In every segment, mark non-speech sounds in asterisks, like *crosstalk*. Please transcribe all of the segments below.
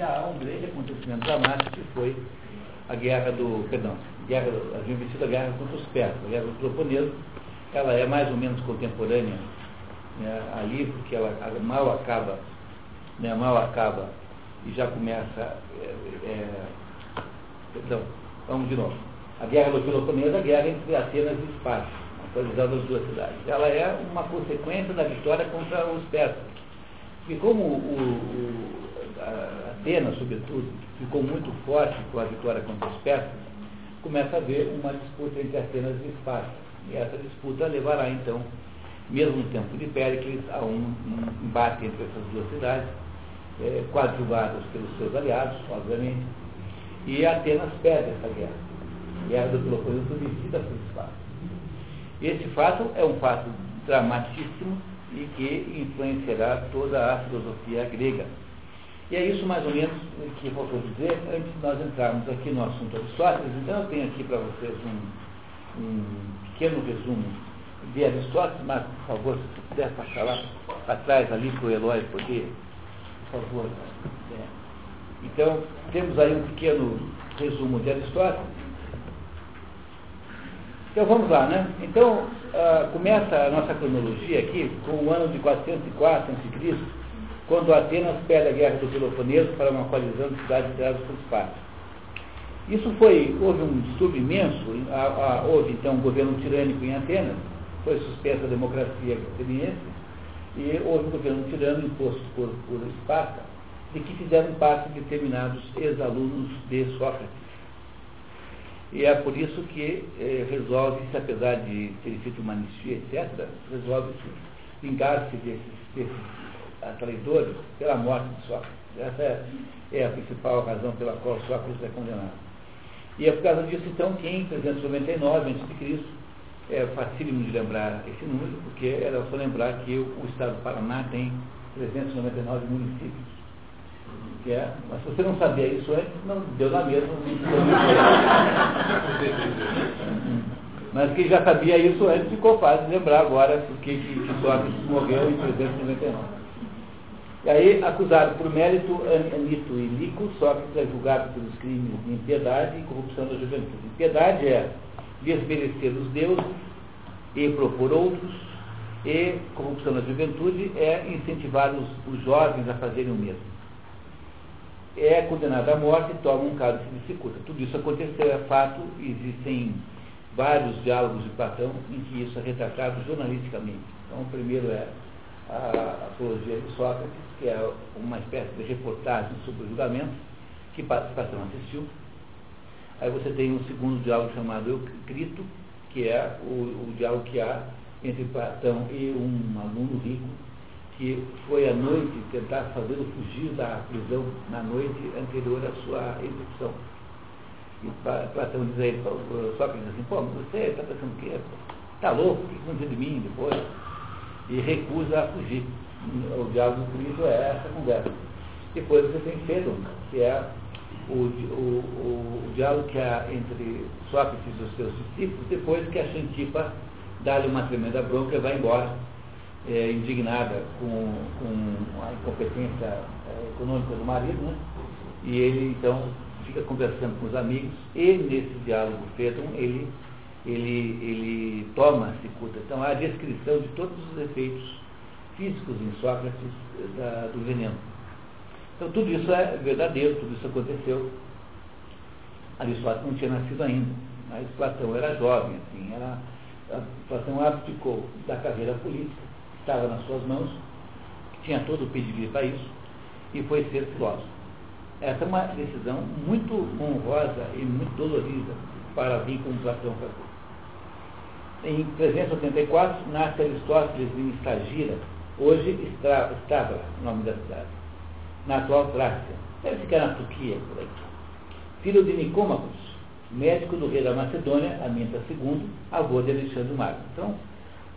que há um grande acontecimento dramático que foi a guerra do, perdão, guerra, a guerra contra os persas, a guerra do Peloponeso, ela é mais ou menos contemporânea né, ali, porque ela mal acaba, né, mal acaba e já começa, é, é, perdão, vamos de novo. A guerra do Peloponeso é a guerra entre Atenas e Esparta, atualizada as duas cidades. Ela é uma consequência da vitória contra os persas. E como o, o Atenas, sobretudo, ficou muito forte com a vitória contra os persas, começa a haver uma disputa entre Atenas e Esparta. E essa disputa levará, então, mesmo no tempo de Péricles, a um, um embate entre essas duas cidades, é, coadjuvadas pelos seus aliados, obviamente, e Atenas perde essa guerra. Guerra do Peloponeso vencida por Esparta. Esse fato é um fato dramatíssimo e que influenciará toda a filosofia grega e é isso mais ou menos que faltou dizer antes de nós entrarmos aqui no assunto Aristóteles. Então eu tenho aqui para vocês um, um, pequeno resumo de Aristóteles, mas por favor, se você puder passar lá atrás ali para o Eloy poder, por favor. É. Então, temos aí um pequeno resumo de Aristóteles. Então vamos lá, né? Então, uh, começa a nossa cronologia aqui com o ano de 404 a.C., quando Atenas perde a guerra do Peloponeso para uma coalizão de cidades lideradas por Esparta. Isso foi, houve um distúrbio imenso, a, a, houve então um governo tirânico em Atenas, foi suspensa a democracia ateniense, e houve um governo tirânico imposto por, por Esparta, de que fizeram parte determinados ex-alunos de Sócrates. E é por isso que eh, resolve-se, apesar de ter feito uma anistia, etc., resolve-se vingar-se desses, desses traidores pela morte de Sócrates. Essa é, é, a principal razão pela qual Sócrates é condenado. E é por causa disso, então, que em 399 a.C., é facílimo de lembrar esse número, porque era só lembrar que o, o estado do Paraná tem 399 municípios. Que é, mas se você não sabia isso antes, não deu na mesma. mas quem já sabia isso antes ficou fácil de lembrar agora porque que, que Sócrates morreu em 399. E aí, acusado por mérito, Anito e Lico, Sócrates é julgado pelos crimes de impiedade e corrupção da juventude. Impiedade é desmerecer os deuses e propor outros, e corrupção da juventude é incentivar os, os jovens a fazerem o mesmo. É condenado à morte toma um cálice de cicuta. Tudo isso aconteceu, é fato, existem vários diálogos de Platão em que isso é retratado jornalisticamente. Então, o primeiro é a apologia de Sócrates, que é uma espécie de reportagem sobre o julgamento, que Platão assistiu. Aí você tem um segundo diálogo chamado Eucrito, que é o, o diálogo que há entre Platão e um aluno rico, que foi à noite tentar fazê-lo fugir da prisão na noite anterior à sua execução. E Platão diz a ele, Sócrates assim, pô, você está pensando o quê? Está louco? O que aconteceu de mim depois? E recusa a fugir. O diálogo do é essa conversa. Depois você tem Fedon, que é o, o, o, o, diálogo que há entre Sócrates e os seus discípulos, depois que a Xantipa dá-lhe uma tremenda bronca e vai embora, é, indignada com, com a incompetência é, econômica do marido, né? e ele então fica conversando com os amigos, e nesse diálogo Fedon ele ele, ele toma cicuta. Então, há a descrição de todos os efeitos físicos em Sócrates da, do veneno. Então, tudo isso é verdadeiro, tudo isso aconteceu. Aristóteles não tinha nascido ainda, mas Platão era jovem, assim, era, Platão abdicou da carreira política, estava nas suas mãos, tinha todo o pedigree para isso, e foi ser filósofo. Essa é uma decisão muito honrosa e muito dolorida para vir com Platão fazer. Em 384, nasce Aristóteles em Estagira, hoje Estrabra, nome da cidade, na atual Trácia. Deve ficar na Turquia, por aí. Filho de Nicômacos, médico do rei da Macedônia, Aminta II, avô de Alexandre Magno. Então,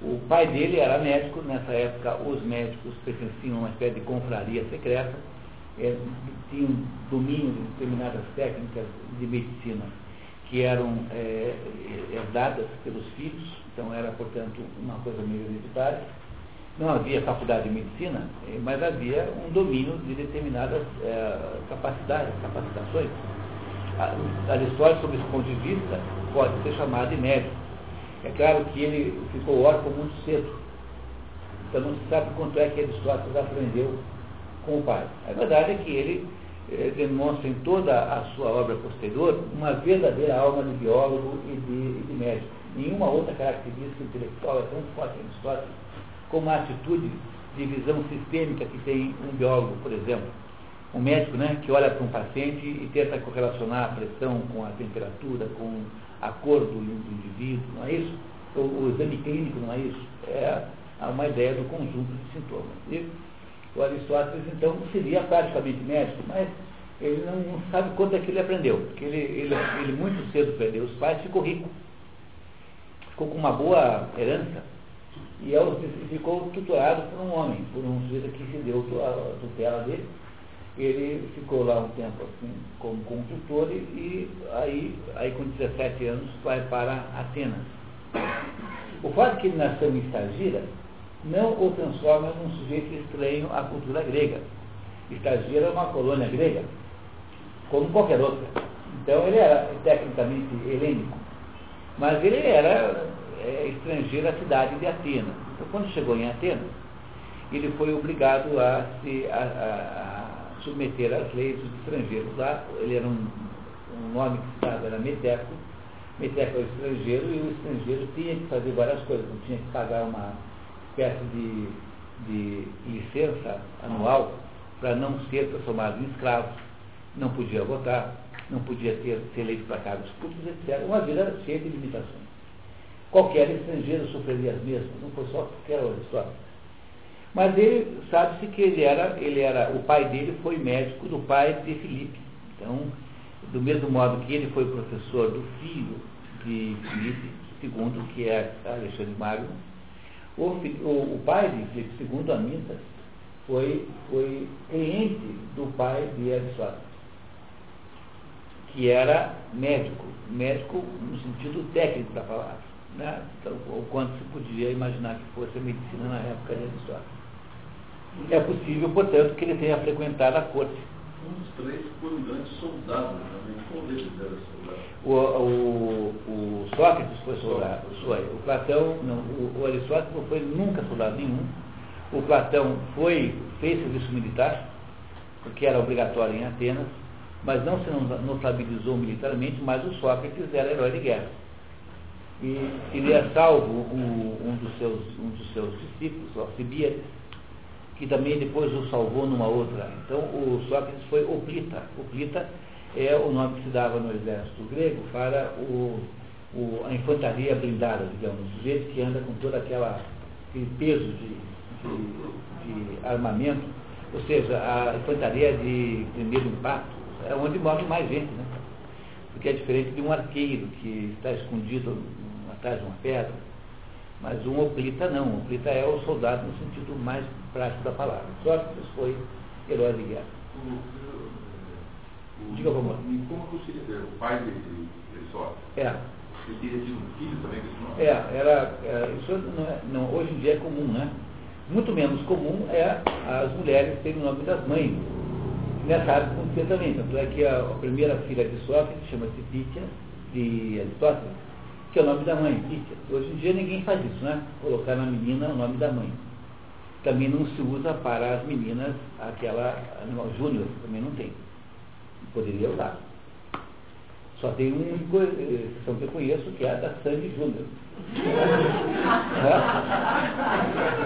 o pai dele era médico, nessa época os médicos pertenciam a uma espécie de confraria secreta, é, tinham domínio de determinadas técnicas de medicina que eram é, herdadas pelos filhos, então era, portanto, uma coisa meio hereditária. Não havia faculdade de medicina, eh, mas havia um domínio de determinadas é, capacidades, capacitações. Aristóteles, sob esse ponto de vista, pode ser chamado de médico. É claro que ele ficou órfão muito cedo. Então não se sabe quanto é que Aristóteles aprendeu com o pai. A verdade é que ele demonstra em toda a sua obra posterior uma verdadeira alma de biólogo e de, e de médico. Nenhuma outra característica intelectual é tão forte em Aristóteles como a atitude de visão sistêmica que tem um biólogo, por exemplo. Um médico né, que olha para um paciente e tenta correlacionar a pressão com a temperatura, com a cor do, do indivíduo, não é isso? O, o, exame clínico não é isso? É uma ideia do conjunto de sintomas. E o Aristóteles, então, seria praticamente médico, mas ele não, sabe quanto é que ele aprendeu, porque ele, ele, ele muito cedo perdeu os pais, ficou rico, ficou com uma boa herança, e ficou tutorado por um homem, por um sujeito que se deu a tutela dele. Ele ficou lá um tempo assim, como, como tutor e, e aí, aí com 17 anos vai para Atenas. O fato de que ele nasceu em Estagira não o transforma num sujeito estranho à cultura grega. Estagira é uma colônia grega, como qualquer outra. Então ele era tecnicamente helênico, mas ele era é, estrangeiro à cidade de Atenas. Então, quando chegou em Atenas, ele foi obrigado a se a, a, a submeter às leis dos estrangeiros lá. Ele era um, um nome que se era Meteco. Meteco é o estrangeiro e o estrangeiro tinha que fazer várias coisas. Não tinha que pagar uma espécie de, de licença anual para não ser transformado em escravo, não podia votar, não podia ter, ser eleito para cargos públicos, etc. Uma vida cheia de limitações. Qualquer estrangeiro sofreria as mesmas, não foi só qualquer história. Mas ele sabe-se que ele era, ele era, o pai dele foi médico do pai de Filipe. Então, do mesmo modo que ele foi professor do filho de Filipe II, que é Alexandre Magno, o, o, o pai de Filipe II, Amintas, foi, foi cliente do pai de Aristóteles, que era médico, médico no sentido técnico da palavra né, então, o quanto se podia imaginar que fosse a medicina na época de Aristóteles. É possível, portanto, que ele tenha frequentado a corte. Um dos três foi um grande soldado, realmente, qual deles era soldado? O, o, o Sócrates foi soldado, foi. O Platão, não, o, o Aristóteles não foi nunca soldado nenhum. O Platão foi, fez serviço militar, porque era obrigatório em Atenas, mas não se notabilizou militarmente, mas o Sócrates era herói de guerra e teria salvo o, um, dos seus, um dos seus discípulos, Alcibiades, que também depois o salvou numa outra. Então o Sócrates foi Oplita. Oplita é o nome que se dava no exército grego para o, o, a infantaria blindada, digamos, o sujeito que anda com todo aquela, aquele peso de, de, de armamento, ou seja, a infantaria de primeiro impacto, é onde morre mais gente, né? Porque é diferente de um arqueiro que está escondido atrás de uma pedra. Mas um oplita não. Um oplita é o soldado no sentido mais prático da palavra. Sócrates foi herói de guerra. Diga, por favor. E como que o pai de, de Sócrates? É. Ele teria tido um filho também com esse nome? É, era, é, isso não, é, não, hoje em dia é comum, né? Muito menos comum é as mulheres terem o nome das mães. Nessa época acontecia também. Tanto é que a, a primeira filha de Sócrates chama-se Pítia, de Aristóteles, que é o nome da mãe, Pítia. Hoje em dia ninguém faz isso, né? Colocar na menina o nome da mãe. Também não se usa para as meninas aquela animal júnior, também não tem. Poderia usar. Só tem uma exceção que eu conheço, que é a da Sandy Júnior. *laughs* é?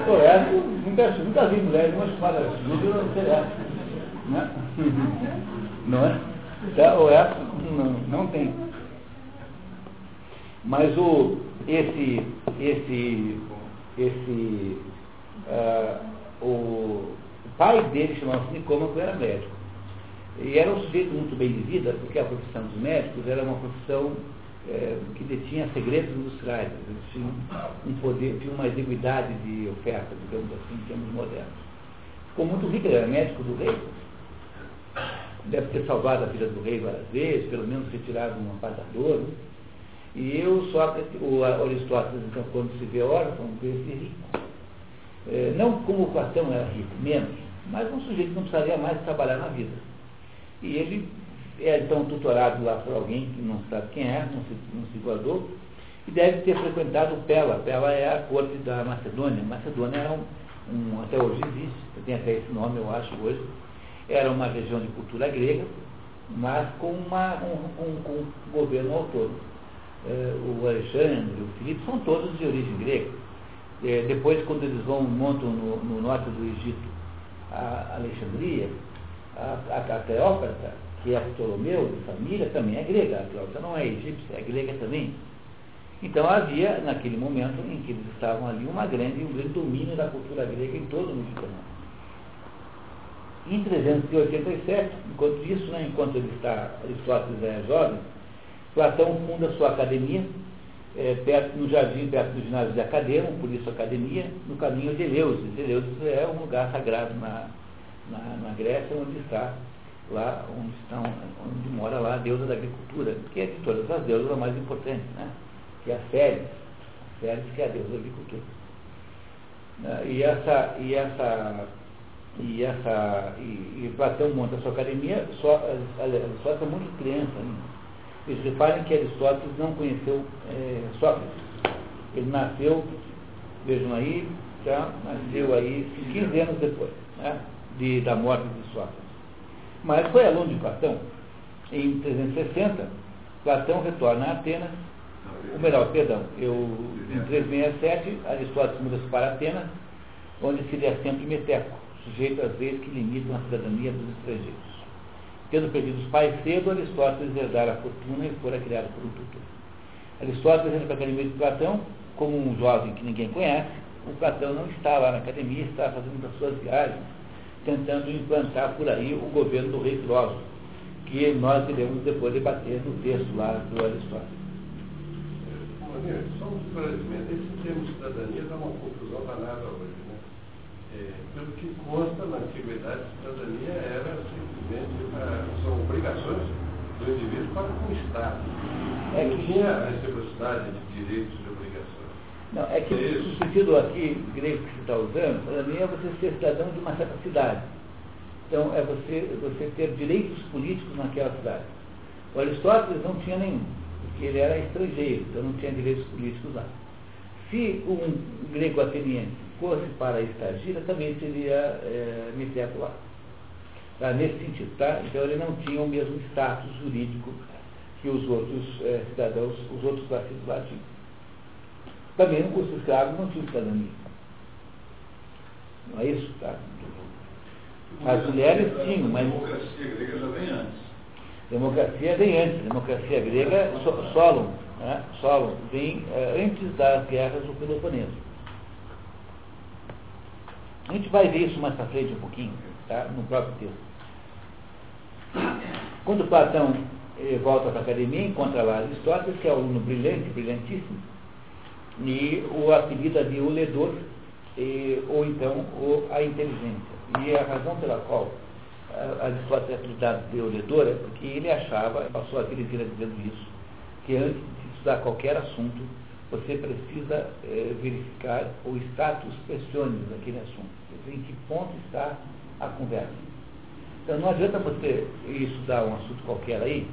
Pô, essa, nunca, nunca vi mulher nenhuma chamada Júnior, não sei essa. Né? *laughs* Não é? Então, essa não, não tem. Mas o, esse, esse, esse, uh, o, pai dele chamava-se Nicômaco era médico. E era um sujeito muito bem de vida, porque a profissão dos médicos era uma profissão é, que detinha segredos industriais. Eles tinham um poder, tinham uma exiguidade de oferta, digamos assim, em termos modernos. Ficou muito rico, era médico do rei. Deve ter salvado a vida do rei várias vezes, pelo menos retirado um apartador. E o Sócrates, o Aristóteles, então, quando se vê órfão, vê-se rico. É, não como o Platão era rico, menos, mas um sujeito que não precisaria mais trabalhar na vida. E ele é então tutorado lá por alguém que não sabe quem é, não se, não se guardou, e deve ter frequentado Pela. Pela é a corte da Macedônia. Macedônia era um, um, até hoje existe, tem até esse nome, eu acho, hoje. Era uma região de cultura grega, mas com, uma, um, um, um governo autônomo. É, o Alexandre, o Filipe, são todos de origem grega. É, depois, quando eles vão, montam no, no norte do Egito a Alexandria, a, a, a Cleópatra, que é Ptolomeu, de família, também é grega. A Cleópatra não é egípcia, é grega também. Então havia, naquele momento em que eles estavam ali, uma grande, um grande domínio da cultura grega em todo o Mediterrâneo. Em 387, enquanto isso, né, enquanto ele está, Aristóteles é jovem, Platão funda sua academia, é, perto, no jardim, perto do ginásio de Academo, por isso academia, no caminho de Eleusis. Eleusis é um lugar sagrado na, na, na Grécia, onde está lá, onde, estão, onde mora lá a deusa da agricultura, que é de todas as deusas a mais importante, né? que é a Félix, Félix que é a deusa da agricultura. Né? E essa, e essa, e essa, e, e Platão monta a sua academia, só, Aristóteles é muito criança ainda. Eles reparem que Aristóteles não conheceu é, Sócrates. Ele nasceu, vejam aí, já nasceu aí 15 anos depois né, de, da morte de Sócrates. Mas foi aluno de Platão. Em 360, Platão retorna a Atenas ou melhor, perdão, eu, em 367, Aristóteles muda-se para Atenas, onde seria sempre meteco, sujeito às leis que limitam a cidadania dos estrangeiros. Tendo perdido os pais cedo, Aristóteles herdara a fortuna e fora criado por um tutor. Aristóteles entra para a academia de Platão, como um jovem que ninguém conhece, o Platão não está lá na academia, está fazendo as suas viagens, tentando implantar por aí o governo do rei filósofo, que nós iremos depois debater no texto lá do Aristóteles só um esclarecimento. Esse termo cidadania dá uma confusão danada hoje. Né? É, pelo que consta na antiguidade, cidadania era simplesmente a, são obrigações do indivíduo para com o Estado. É Não tinha a reciprocidade de direitos e obrigações. Não, é que é o sentido aqui grego que você está usando, para mim é você ser cidadão de uma certa cidade. Então, é você, você ter direitos políticos naquela cidade. O Aristóteles não tinha nenhum porque ele era estrangeiro, então não tinha direitos políticos lá. Se um grego ateniense fosse para Estagira, também seria é, lá. Tá? Nesse sentido, tá? Então ele não tinha o mesmo status jurídico que os outros é, cidadãos, os outros nascidos lá tinham. Também no curso escravo não tinha cidadania. Não é isso? Tá? As mulheres tinham, mas. A democracia grega já vem antes. Democracia vem antes, democracia grega, so, Solon, né? Solon vem é, antes das guerras do Peloponeso. A gente vai ver isso mais para frente um pouquinho, tá? no próprio texto. Quando Platão eh, volta para a academia, encontra lá Aristóteles, que é um aluno brilhante, brilhantíssimo, e o apelida de o ledor, e, ou então o, a inteligência. E a razão pela qual Aristóteles é apelidado de Oledor é porque ele achava, passou a vida inteira dizendo isso, que antes de estudar qualquer assunto, você precisa é, verificar o status questiones daquele assunto, em que ponto está a conversa. Então não adianta você estudar um assunto qualquer aí,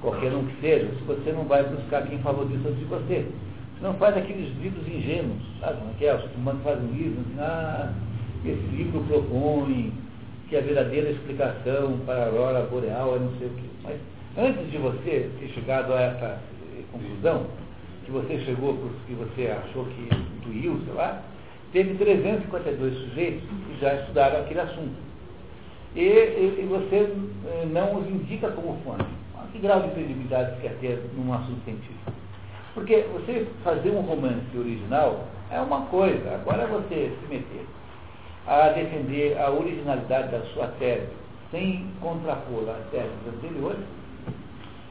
qualquer um que seja, se você não vai buscar quem falou disso antes de você. Você não faz aqueles livros ingênuos, sabe? Não é? O humano faz um livro, assim, ah, esse livro propõe que a verdadeira explicação para a aurora boreal é não sei o quê. Mas antes de você ter chegado a essa conclusão, que você chegou que você achou que intuiu, sei lá, teve 352 sujeitos que já estudaram aquele assunto. E, e, e você eh, não os indica como fonte. Que grau de credibilidade quer ter num assunto científico? Porque você fazer um romance original é uma coisa, agora você se meter a defender a originalidade da sua tese, sem contrapor as teses anteriores,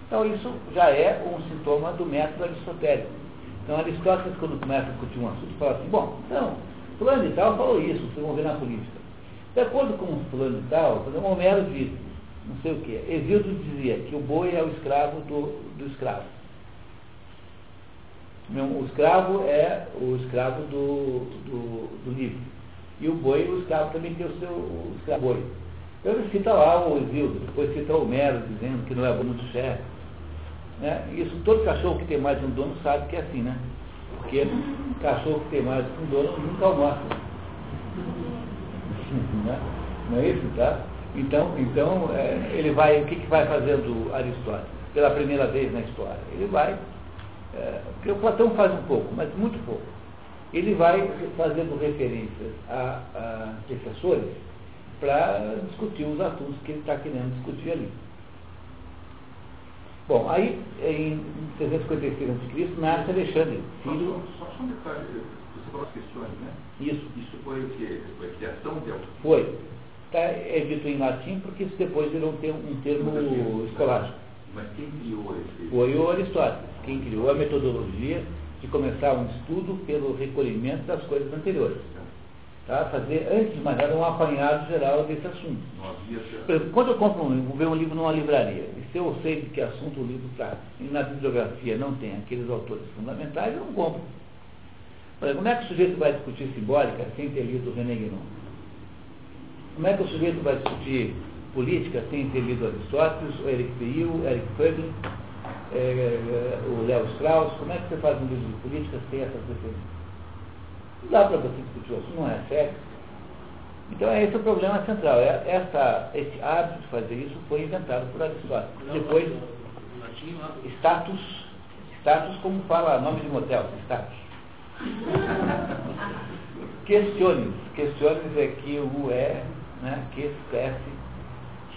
então isso já é um sintoma do método aristotélico. Então Aristóteles, quando começa a discutir um assunto, fala assim, bom, então, fulano e tal falou isso, se vão ver na política. De acordo com o fulano e tal, exemplo, Homero diz, não sei o quê, Exildo dizia que o boi é o escravo do, do escravo. O escravo é o escravo do, do, do livre. E o boi, o escravo também tem o seu o escravo boi. Então ele cita lá o Isildo, depois cita o Homero dizendo que não é bom do chefe. Né? Isso todo cachorro que tem mais de um dono sabe que é assim, né? Porque cachorro que tem mais de um dono nunca almoça. Né? Não é isso, tá? Então, então é, ele vai, o que, que vai fazendo Aristóteles? Pela primeira vez na história. Ele vai, é, porque o Platão faz um pouco, mas muito pouco. Ele vai fazendo referências a, a para discutir os assuntos que ele está querendo discutir ali. Bom, aí em 356 a.C. nasce Alexandre, filho. Só, só, só um detalhe, você falou as questões, né? Isso. Isso foi o quê? Foi criação de Foi. Tá, é dito em latim porque isso depois virou um termo, um termo escolástico. Mas quem criou esse? Foi o Aristóteles, quem criou a metodologia de começar um estudo pelo recolhimento das coisas anteriores. Tá? Fazer, antes de mais nada, um apanhado geral desse assunto. Por exemplo, quando eu compro um, vou ver um livro numa livraria, e se eu sei de que assunto o livro trata, e na bibliografia não tem aqueles autores fundamentais, eu não compro. Exemplo, como é que o sujeito vai discutir simbólica sem ter lido René Guénon? Como é que o sujeito vai discutir política sem ter lido Aristóteles, o Eric Peil, Eric Fögel, é, é, o Léo Strauss? Como é que você faz um livro de política sem essas referências? Não dá para você discutir isso, não é sério. Então esse é o problema central. É, essa, esse hábito de fazer isso foi inventado por Aristóteles. Depois, status, status como fala nome de motel, status. Questiones. Questiones é que o é, né? Que esquece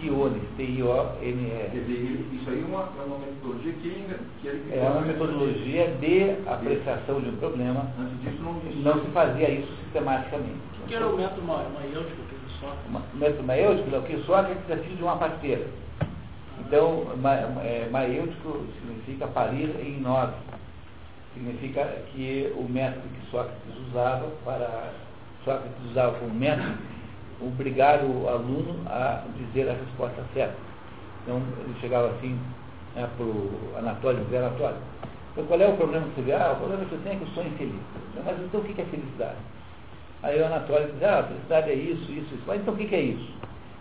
Tiones, T-I-O-N-E. Isso aí é uma, é uma metodologia que, que ele É uma metodologia de apreciação de um problema. Antes disso não, não se fazia isso sistematicamente. O que era o método maiêutico que Sócrates? O método maiêutico é o que Sócrates é filho de uma parteira. Então, ma, é, maiêutico significa parir em nós. Significa que o método que Sócrates usava para Sócrates usava como método obrigar o aluno a dizer a resposta certa. Então, ele chegava assim né, para o Anatólio, dizer Anatólio, então, qual é o problema que você vê? Ah, o problema que eu tenho é que eu sou infeliz. Mas então o que é felicidade? Aí o Anatólio diz, ah, felicidade é isso, isso, isso. Mas então o que é isso?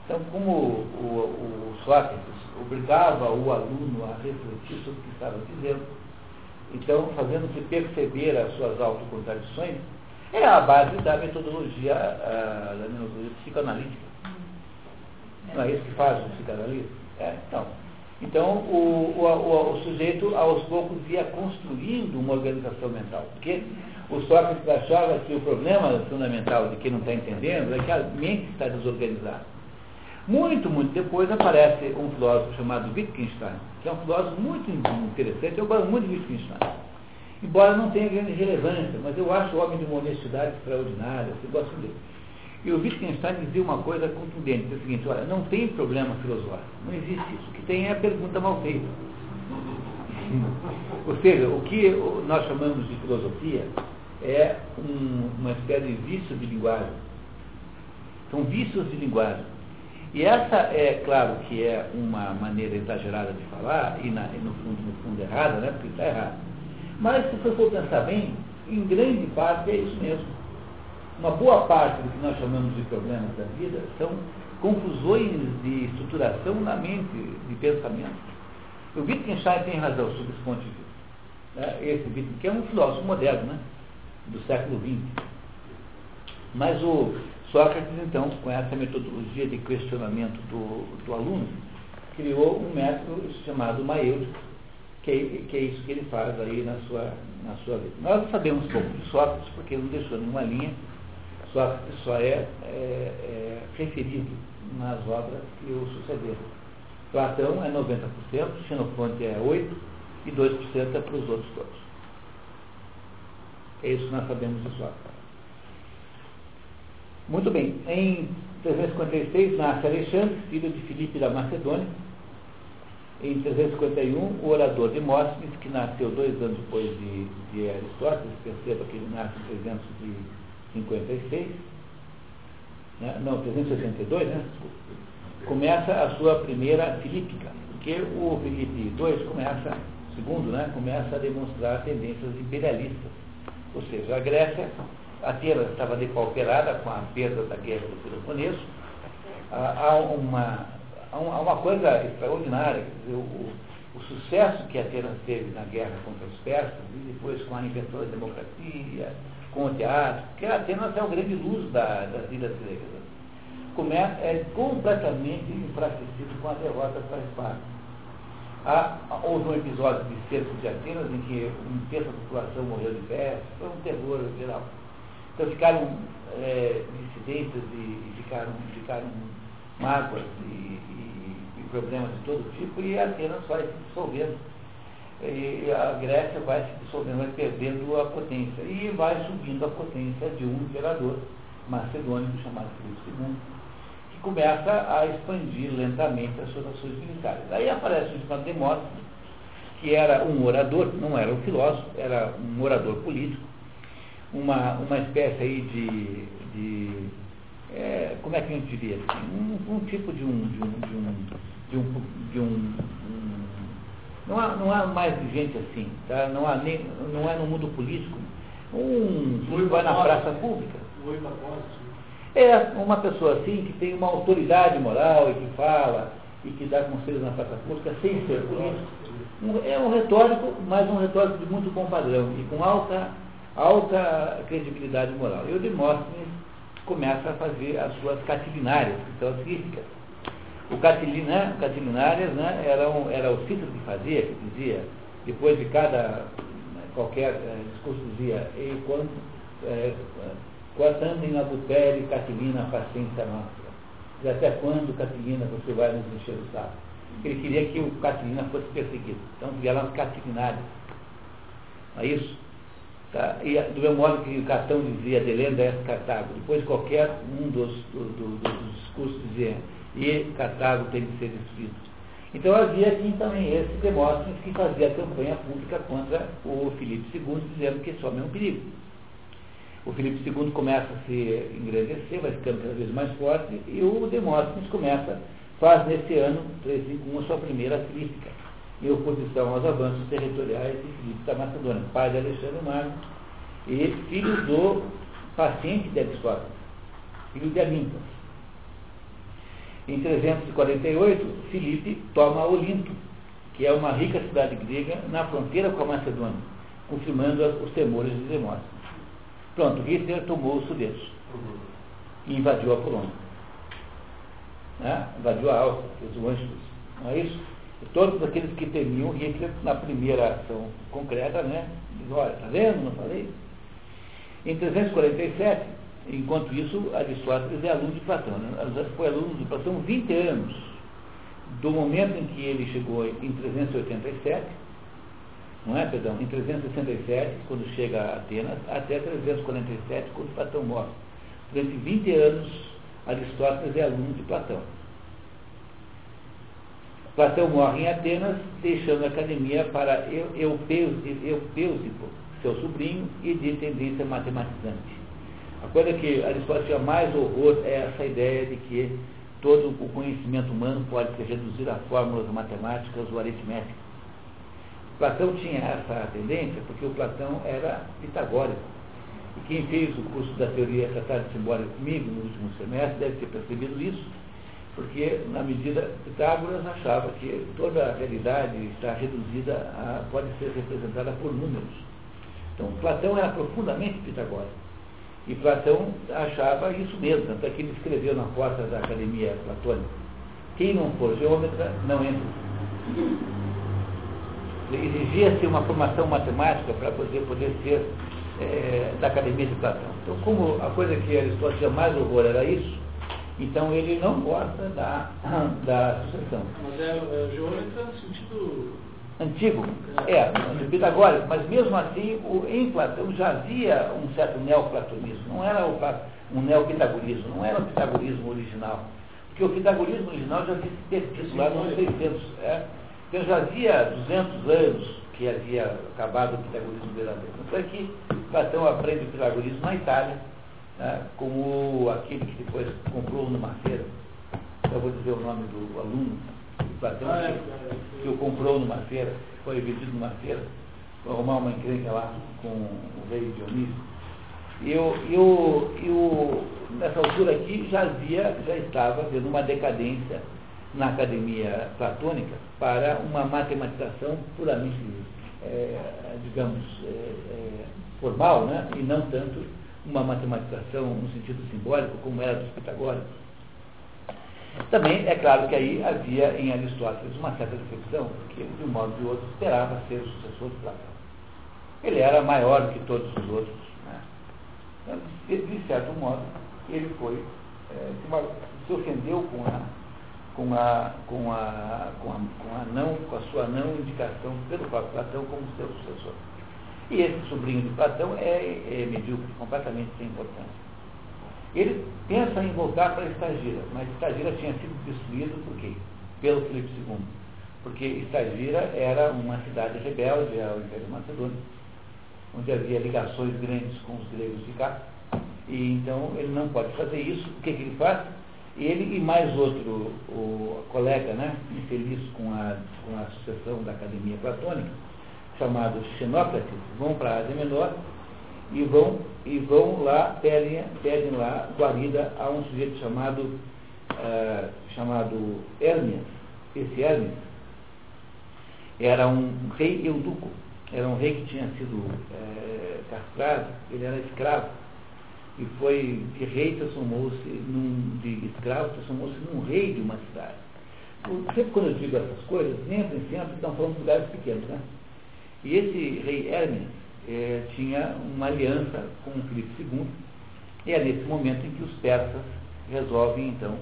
Então, como o, o Sócrates obrigava o aluno a refletir sobre o que estava dizendo, então, fazendo-se perceber as suas autocontradições, é a base da metodologia, uh, da metodologia psicanalítica. Não é isso que faz o psicanalista? É, então, então o, o, o, o, sujeito, aos poucos, ia construindo uma organização mental. Porque o Sócrates achava que o problema fundamental de quem não está entendendo é que a mente está desorganizada. Muito, muito depois aparece um filósofo chamado Wittgenstein, que é um filósofo muito interessante, eu gosto muito de Wittgenstein embora não tenha grande relevância, mas eu acho o homem de uma honestidade extraordinária, eu gosto dele. E o Wittgenstein dizia uma coisa contundente, é o seguinte, olha, não tem problema filosófico, não existe isso, o que tem é a pergunta mal feita. *laughs* Ou seja, o que nós chamamos de filosofia é um, uma espécie de vício de linguagem. São vícios de linguagem. E essa é, claro, que é uma maneira exagerada de falar, e, na, e no fundo, no fundo errada, né? Porque está errado. Mas, se você for pensar bem, em grande parte é isso mesmo. Uma boa parte do que nós chamamos de problemas da vida são confusões de estruturação na mente, de pensamento. O Wittgenstein tem razão sobre esse ponto de vista. Né? Esse Wittgenstein, que é um filósofo moderno, né? do século XX. Mas o Sócrates, então, com essa metodologia de questionamento do, do aluno, criou um método chamado maêutico, que é, que é isso que ele faz aí na sua, na sua vida. Nós sabemos pouco de Sócrates, porque ele não deixou nenhuma linha. Sócrates só é, é, é referido nas obras que o sucederam. Platão é 90%, Xenofonte é 8% e 2% é para os outros todos. É isso que nós sabemos de Sócrates. Muito bem, em 356 nasce Alexandre, filho de Filipe da Macedônia, em 351, o orador Demóstenes, que nasceu dois anos depois de, de Aristóteles, perceba que ele nasce em 356, né? não, 362, né? começa a sua primeira filípica, porque o Filipe II começa, segundo, né? começa a demonstrar tendências imperialistas. Ou seja, a Grécia Atenas estava depauperada com a perda da guerra do Peloponeso. Há uma, há uma coisa extraordinária, dizer, o, o sucesso que Atenas teve na guerra contra os persas, e depois com a invenção da democracia, com o teatro, porque Atenas é o grande luz da, das ilhas gregas. Começa, é completamente enfraquecido com a derrota para Esparta. Há, houve um episódio de cerco de Atenas em que um terço da população morreu de peste, foi um terror geral. Então ficaram é, dissidentes e, e, ficaram, ficaram mágoas e, e, e, problemas de todo tipo, e Atenas vai se dissolvendo. E a Grécia vai se dissolvendo, vai perdendo a potência. E vai subindo a potência de um imperador macedônico chamado Filipe II começa a expandir lentamente as suas ações militares. Aí aparece o Demóstenes, que era um orador, não era um filósofo, era um orador político, uma, uma espécie aí de, de é, como é que a gente diria assim, um, um tipo de um, de um, de um, de um, de um, um não, há, não há mais gente assim, tá? não, há nem, não é no mundo político, um que vai na praça pública. É uma pessoa assim que tem uma autoridade moral e que fala e que dá conselhos na praça pública sem ser político. É um retórico, mas um retórico de muito bom padrão e com alta, alta credibilidade moral. E o Demóstenes começa a fazer as suas catilinárias, que são as críticas. O catilina, catilinárias né, era, um, era o Cícero que fazia, que dizia, depois de cada qualquer é, discurso, dizia, e quando, é, Quatando em adultério, Catilina, paciência nossa. E até quando, Catilina, você vai nos encher o saco? Ele queria que o Catilina fosse perseguido. Então vieram as Catilinárias. Não é isso? Tá? E do mesmo modo que o Catão dizia, Delenda é Cartago, depois qualquer um dos, do, do, dos discursos dizia, e Cartago tem de ser destruído. Então havia aqui também esse Demóstenes que fazia campanha pública contra o Filipe II, dizendo que homem é um perigo. O Filipe II começa a se engrandecer, vai ficando cada vez mais forte, e o Demóstenes começa, faz nesse ano, 351, a sua primeira crítica, em oposição aos avanços territoriais de Filipe da Macedônia, pai de Alexandre Magno, e filho do paciente de Aristóteles, filho de Amintas. Em 348, Filipe toma Olinto, que é uma rica cidade grega na fronteira com a Macedônia, confirmando os temores de Demóstenes. Pronto, Hitler tomou o Sudetos uhum. e invadiu a Polônia. Né? Invadiu a Áustria, o Anschluss. Não é isso? Todos aqueles que temiam Hitler na primeira ação concreta, né? Dizem, olha, tá vendo? Não falei? Em 347, enquanto isso, Aristóteles é aluno de Platão. Né? Aristóteles foi aluno de Platão 20 anos. Do momento em que ele chegou em 387 não é, perdão, em 367, quando chega a Atenas, até 347, quando Platão morre. Durante 20 anos, Aristóteles é aluno de Platão. Platão morre em Atenas, deixando a academia para Eupeusipo, seu sobrinho, e de tendência matematizante. A coisa que Aristóteles tinha mais horror é essa ideia de que todo o conhecimento humano pode ser reduzido a fórmulas matemáticas ou aritméticas. Platão tinha essa tendência porque o Platão era pitagórico. E quem fez o curso da teoria tratada simbólica comigo no último semestre deve ter percebido isso, porque na medida Pitágoras achava que toda a realidade está reduzida a, pode ser representada por números. Então Platão era profundamente pitagórico. E Platão achava isso mesmo, tanto é que ele escreveu na porta da academia platônica. Quem não for geômetra, não entra exigia-se uma formação matemática para poder, poder ser é, da Academia de Platão. Então, como a coisa que Aristóteles tinha mais horror era isso, então ele não gosta da, *clears throat* da sucessão. Mas é, é geômetra no sentido antigo, é, pitagórico, mas mesmo assim, o, em Platão já havia um certo neoplatonismo, não era o, um neopitagorismo, não era o pitagorismo original, porque o pitagorismo original já havia se perdido lá nos 600, é, então já havia 200 anos que havia acabado o pitagorismo verdadeiro. Tanto é que Platão aprende o pitagorismo na Itália, né, como aquele que depois comprou numa feira. Eu vou dizer o nome do aluno de Platão, ah, é, que, que o comprou numa feira, foi vendido numa feira, foi arrumar uma encrenca lá com o rei Dionísio. E, o, e, o, e o, nessa altura aqui já havia, já estava havendo uma decadência na academia platônica para uma matematização puramente, é, digamos, é, é, formal, né? e não tanto uma matematização no sentido simbólico, como era dos pitagóricos. Também é claro que aí havia em Aristóteles uma certa reflexão, porque ele, de um modo ou de outro, esperava ser o sucessor de Platão. Ele era maior que todos os outros. Né? Então, de certo modo, ele foi, é, se ofendeu com a, com a, com a, com a, com a não, com a sua não indicação pelo próprio Platão como seu sucessor. E esse sobrinho de Platão é, é medíocre, completamente sem importância. Ele pensa em voltar para Estagira, mas Estagira tinha sido destruído por quê? Pelo Filipe II. Porque Estagira era uma cidade rebelde ao Império Macedônio, onde havia ligações grandes com os gregos de cá. E então ele não pode fazer isso. O que, que ele faz? Ele e mais outro o colega, né, infeliz com a, com a sucessão da Academia Platônica, chamado Xenócrates, vão para a Ásia Menor e vão, e vão lá, pedem, pedem lá guarida a um sujeito chamado, uh, chamado Hermes. Esse Hermes era um rei eunuco, era um rei que tinha sido é, castrado, ele era escravo, e foi de rei transformou-se num, de escravo, transformou-se num rei de uma cidade. Sempre quando eu digo essas coisas, sempre, sempre estão falando de lugares pequenos, né? E esse rei Hermes é, tinha uma aliança com Filipe II, e é nesse momento em que os persas resolvem, então,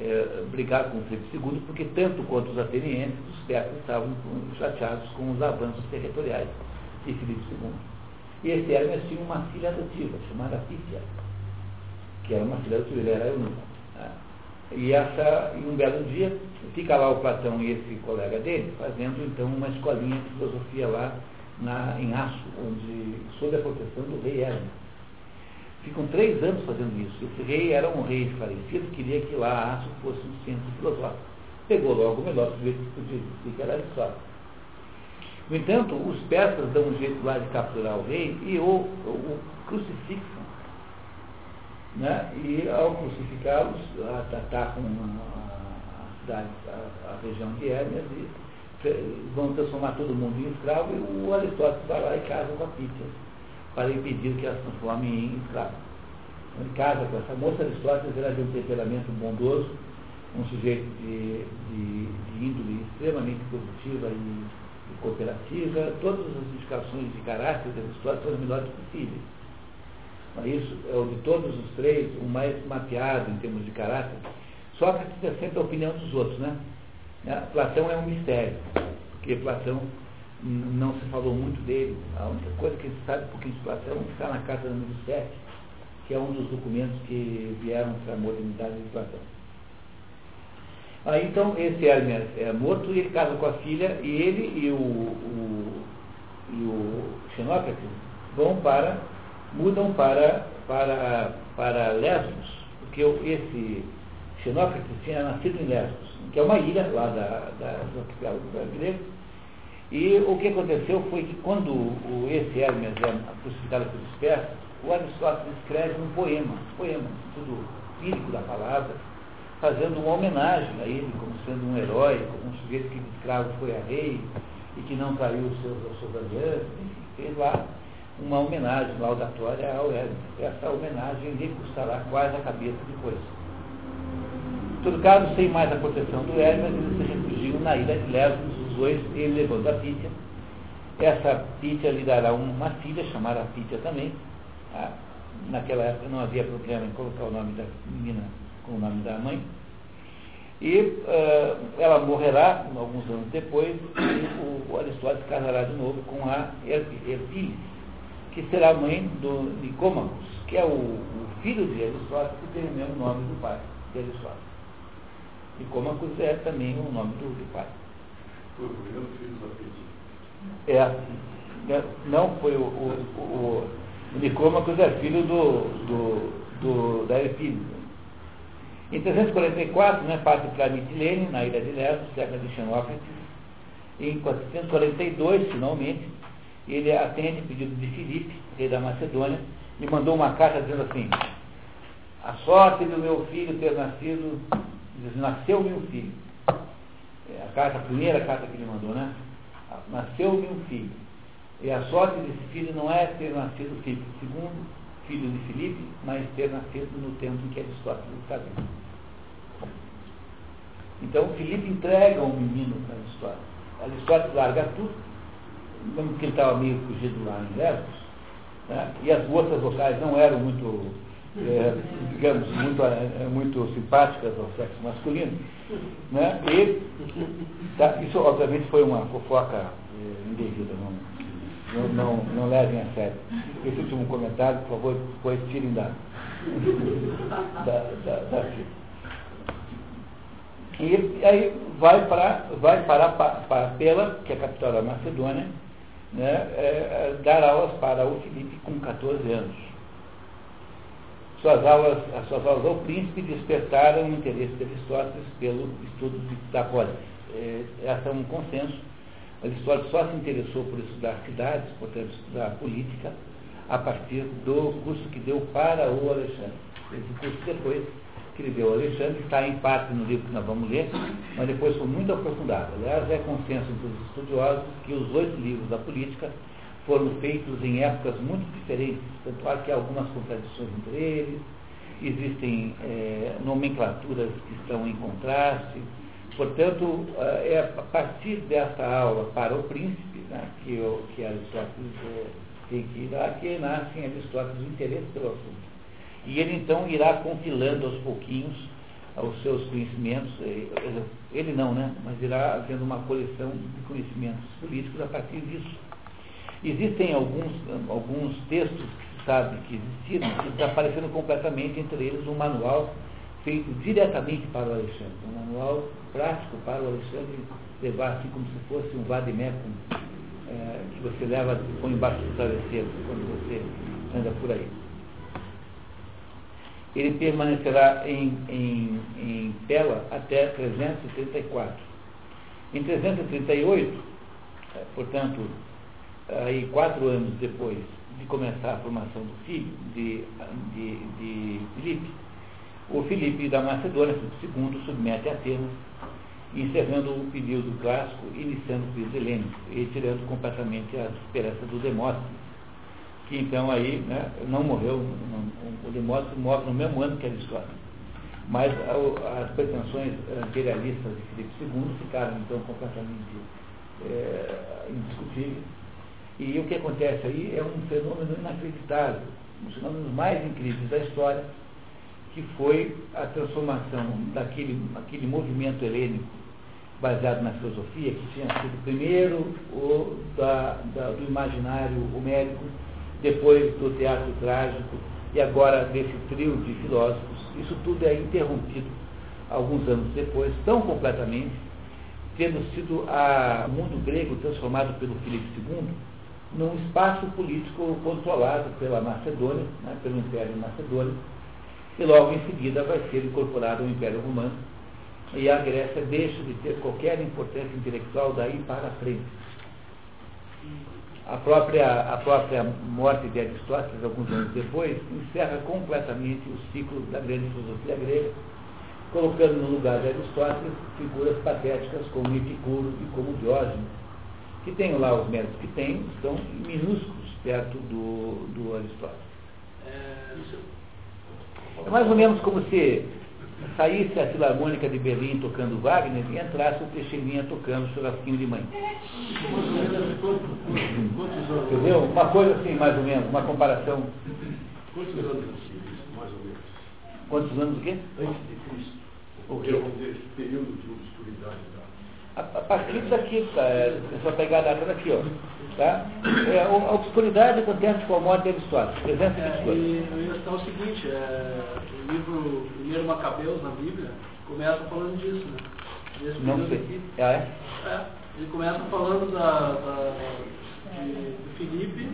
é, brigar com Filipe II, porque tanto quanto os atenienses, os persas estavam chateados com os avanços territoriais de Filipe II. E esse Hermes tinha uma filha adotiva, chamada Pítia, que era uma filha adotiva, ele era eunuco. E essa, um belo dia, fica lá o Platão e esse colega dele, fazendo então uma escolinha de filosofia lá na, em Aço, onde, sob a proteção do rei Hermes. Ficam três anos fazendo isso. Esse rei era um rei esclarecido, queria que lá Aço fosse um centro filosófico. Pegou logo o melhor sujeito que podia existir, que era. No entanto, os persas dão um jeito lá de capturar o rei e o, o crucifixam. Né? E ao crucificá-los, atacam a, a a, a região de Hermes e vão transformar todo mundo em escravo e o Aristóteles vai lá e casa com a Pítia para impedir que ela se transforme em escravo. Ele casa com essa moça, Aristóteles era de um temperamento bondoso, um sujeito de, de, de índole extremamente positiva e, e, cooperativa, todas as indicações de caráter de Aristóteles são as melhores possíveis. Isso é o de todos os três, o mais mapeado em termos de caráter. Sócrates é sempre a opinião dos outros, né? Né? Platão é um mistério, porque Platão não se falou muito dele. A única coisa que a gente sabe um pouquinho de Platão está na carta número 7, que é um dos documentos que vieram para a modernidade de Platão. Então esse Hermes é morto e ele casa com a filha e ele e o, o, e o Xenócrates vão para, mudam para, para, para Lesbos, porque esse Xenócrates tinha nascido em Lesbos que é uma ilha lá da, da, do arquipélago brasileiro. E o que aconteceu foi que quando o, esse Hermes é crucificado pelos persas, o Aristóteles escreve um poema, um poema, tudo lírico da palavra, fazendo uma homenagem a ele como sendo um herói, como um sujeito que de escravo foi a rei e que não traiu os seus, as suas alianças, enfim, fez lá uma homenagem laudatória ao Hermes. Essa homenagem lhe custará quase a cabeça depois todo caso, sem mais a proteção do Hermes, eles se refugiam na ilha de Lesbos, os dois, ele levando a Pítia. Essa Pítia lhe dará uma filha, chamada Pítia também. Tá? Naquela época não havia problema em colocar o nome da menina com o nome da mãe. E uh, ela morrerá alguns anos depois, e o Aristóteles casará de novo com a Erpílis, que será mãe do Nicômacos, que é o, o filho de Aristóteles, que tem o mesmo nome do pai de Aristóteles. E Cômacos é também o nome do, do pai. Foi o primeiro filho da. É, né, não foi o, o, o, o Nicômacos é filho do, do, do da Epílise. Em 344, né, parte para Mitilene, na ilha de Lesbos, cerca de Xenócrates. Em 442, finalmente, ele atende o pedido de Filipe, rei da Macedônia, me mandou uma carta dizendo assim, a sorte do meu filho ter nascido, diz, nasceu-me um filho. É a, carta, a primeira carta que ele mandou, né? Nasceu-me um filho. E a sorte desse filho não é ter nascido filho, segundo filho de Filipe, mas ter nascido no tempo em que Aristóteles vivo. Então Filipe entrega um menino para Aristóteles. Aristóteles larga tudo, mesmo que ele estava meio fugido lá em Lesbos, né? e as moças vocais não eram muito, é, digamos, muito, é, muito simpáticas ao sexo masculino. Né? E tá, isso obviamente foi uma fofoca é, indevida, não, não, não, não levem a sério. Esse último comentário, por favor, depois tirem da, da, da, da e aí vai para, vai para, para Pela, que é a capital da Macedônia, né, é, é, dar aulas para o Filipe com 14 anos. Suas aulas, as suas aulas ao príncipe despertaram o interesse de Aristóteles pelo estudo da polis. É, essa é um consenso. Aristóteles só se interessou por estudar cidades, portanto, estudar política, a partir do curso que deu para o Alexandre. Esse curso depois ao Alexandre, está em parte no livro que nós vamos ler, mas depois foi muito aprofundado. Aliás, é consenso entre os estudiosos que os oito livros da política foram feitos em épocas muito diferentes, tanto há que há algumas contradições entre eles, existem é, nomenclaturas que estão em contraste. Portanto, eh, é a partir dessa aula para o príncipe, né, que, o, que Aristóteles é, tem que ir lá, que nasce em Aristóteles o interesse pelo assunto. E ele então irá compilando aos pouquinhos os seus conhecimentos, eh, ele não, né? Mas irá havendo uma coleção de conhecimentos políticos a partir disso. Existem alguns, alguns textos que se sabe que existiram, que desapareceram completamente, entre eles um manual feito diretamente para o Alexandre, um manual prático para o Alexandre levar assim como se fosse um vademecum é, que você leva põe embaixo do travesseiro quando você anda por aí ele permanecerá em, em, em tela até 334. Em 338, eh, portanto, aí quatro anos depois de começar a formação do filho, de, de, de Filipe, o Filipe da Macedônia, II, submete a Atenas, encerrando o período clássico, iniciando o período helênico, e tirando completamente a esperança do Demóstenes que então aí né, não morreu, o Demóstenes morre no mesmo ano que Aristóteles. Mas as pretensões imperialistas de Filipe II ficaram então completamente é, indiscutíveis. E o que acontece aí é um fenômeno inacreditável, um dos fenômenos mais incríveis da história, que foi a transformação daquele aquele movimento helênico baseado na filosofia, que tinha sido primeiro o da, da, do imaginário homérico, depois do teatro trágico e agora desse trio de filósofos, isso tudo é interrompido alguns anos depois, tão completamente, tendo sido o mundo grego transformado pelo Filipe II num espaço político controlado pela Macedônia, né, pelo Império Macedônio, e logo em seguida vai ser incorporado ao Império Romano, e a Grécia deixa de ter qualquer importância intelectual daí para frente a própria, a própria morte de Aristóteles, alguns anos depois, encerra completamente o ciclo da grande filosofia grega, colocando no lugar de Aristóteles figuras patéticas como Epicuro e como Diógenes, que têm lá os méritos que têm, são minúsculos perto do, do Aristóteles. É mais ou menos como se saísse a Filarmônica de Berlim tocando Wagner e entrasse o Teixeirinha tocando Churrasquinho de Mãe. Entendeu? Uma coisa assim, mais ou menos, uma comparação. Quantos anos mais ou menos? Quantos anos o quê? Antes de Cristo. O quê? Período de obscuridade a, a partir daqui, tá, é só pegar a data daqui, ó. Tá? É, a obscuridade acontece com a morte de Aristóteles, 322. É, e eu ia citar o seguinte, é, o livro Primeiro Macabeus na Bíblia começa falando disso, né? Desse Não sei. Aqui. Ah, é? É, ele começa falando da, da de, de Filipe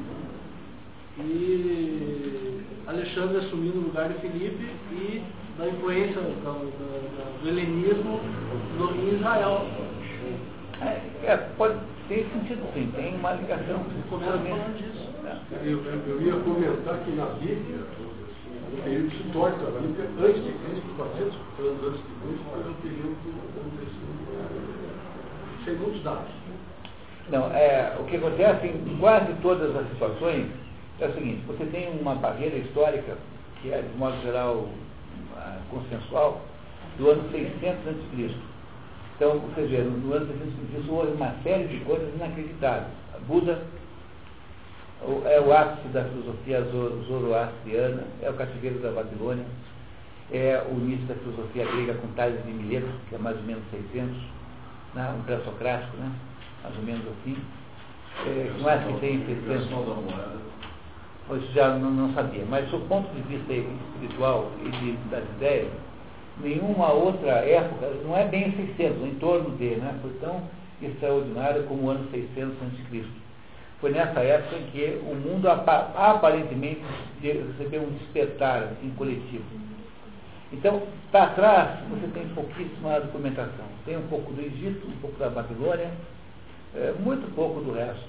e Alexandre assumindo o lugar de Filipe e da influência do, do, do helenismo no, em Israel. É, É, pode ter sentido sim, tem uma ligação. Disso. É. Eu, eu- eu ia comentar que na Bíblia, no período histórico da Bíblia, antes de Cristo, 400 anos antes de Cristo, foi um período, assim, sem muitos dados. Não, é, o que acontece em quase todas as situações é o seguinte, você tem uma barreira histórica, que é, de modo geral, ah, consensual, do ano 600 a.C. Então, você vê, no, no ano 600 a.C. houve uma série de coisas inacreditáveis. Buda o- é o ápice da filosofia zo- zoroastriana, é o cativeiro da Babilônia, é o início da filosofia grega com Tales de Mileto, que é mais ou menos 600, né, um pré-socrático, né, mais ou menos assim. É, que mais que tem 600? Isso já não, não sabia, mas do ponto de vista espiritual e de, das ideias, nenhuma outra época, não é bem 600, em torno de, né, foi tão extraordinário como o ano 600 a.C. Foi nessa época em que o mundo apa- aparentemente de- recebeu um despertar assim, coletivo. Então, para trás, você tem pouquíssima documentação. Tem um pouco do Egito, um pouco da Babilônia, é, muito pouco do resto.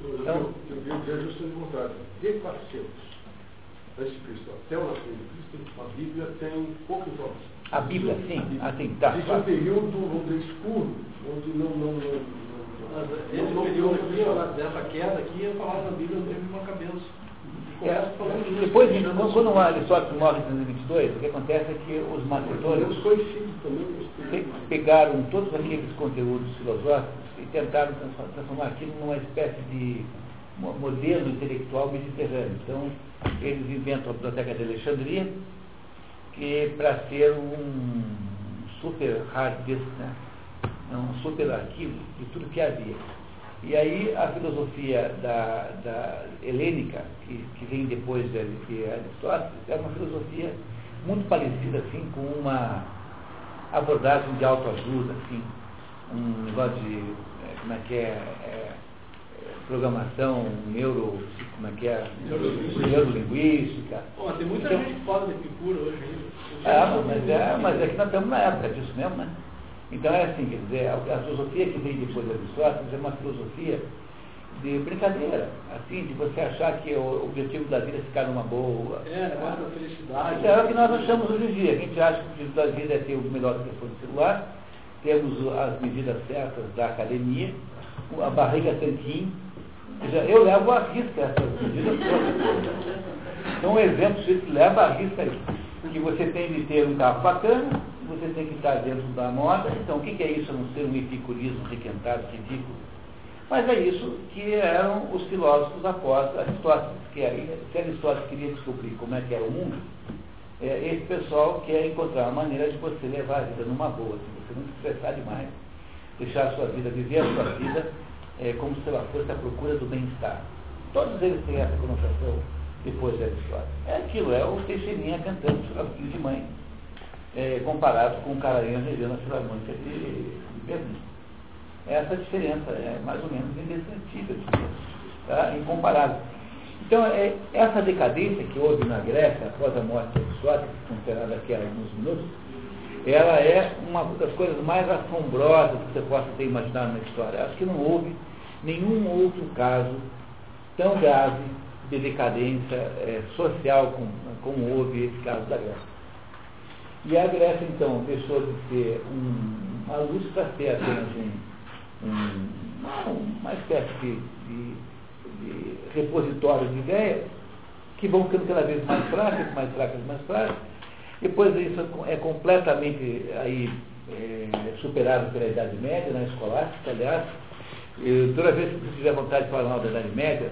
Eu, Então- eu, dizer justamente o contrário. De 400 antes de Cristo até o nascimento de Cristo, a Bíblia tem pouca informação. A Bíblia, sim, assim, tá. Existe um período, dizer, escuro, onde não, não, não, esse período aqui, dessa queda aqui, é falado na Bíblia teve uma cabeça. E É, depois, quando, isso. quando o Aristóteles morre em 322, o que acontece é que os macedônios pegaram todos aqueles conteúdos filosóficos e tentaram transformar, aquilo numa espécie de mo- modelo intelectual mediterrâneo. Então, eles inventam a Biblioteca de Alexandria, que para ser um super hard disk, né? É um super arquivo de tudo que havia. E aí a filosofia da, da helênica, que, que vem depois de, de Aristóteles, é uma filosofia muito parecida assim com uma abordagem de autoajuda, assim, um negócio de, eh, como é que é, é, é, programação, neuro, como é que é, neurolinguística. Pô, mas tem muita Então- gente que fala de Epicuro hoje ainda. É, mas é, mas é que nós estamos na época disso mesmo, né? Então é assim, quer dizer, a, filosofia que vem depois de Aristóteles é uma filosofia de brincadeira, assim, de você achar que o objetivo da vida é ficar numa boa. É, negócio da felicidade. Isso é o que nós achamos hoje em dia. A gente acha que o objetivo da vida é ter o melhor telefone celular, temos as medidas certas da academia, a barriga tanquinho. Seja, Eu levo à risca essas medidas todas. Então, um exemplo que leva à risca aí. Que você tem de ter um carro bacana, você tem que estar dentro da moda. Então, o que é isso a não ser um epicurismo requentado, ridículo? Mas é isso que eram os filósofos após Aristóteles, que se Aristóteles queria descobrir como é que era o mundo, é, esse pessoal quer encontrar uma maneira de você levar a vida numa boa, você não se estressar demais, deixar a sua vida, viver a sua vida é, como se ela fosse a procura do bem-estar. Todos eles têm essa conotação depois de Aristóteles. É aquilo, é o Teixeirinha cantando filho de mãe, é, comparado com o Cararinha regendo a Filarmônica de, de Berlim. Essa diferença é mais ou menos indescritível, tá? incomparável. Então, é, essa decadência que houve na Grécia após a morte de Aristóteles, que será daqui a alguns minutos, ela é uma das coisas mais assombrosas que você possa ter imaginado na história. Acho que não houve nenhum outro caso tão grave de decadência é, social como, como houve esse caso da Grécia. E a Grécia, então, deixou de ser um, uma luz para ser apenas um, um, uma, uma espécie de, de, de repositório de ideias que vão ficando cada vez mais fracas, mais fracas, mais fracas. Depois isso é completamente aí, é, superado pela Idade Média, na escolástica, aliás. E toda vez que você tiver vontade de falar mal da Idade Média,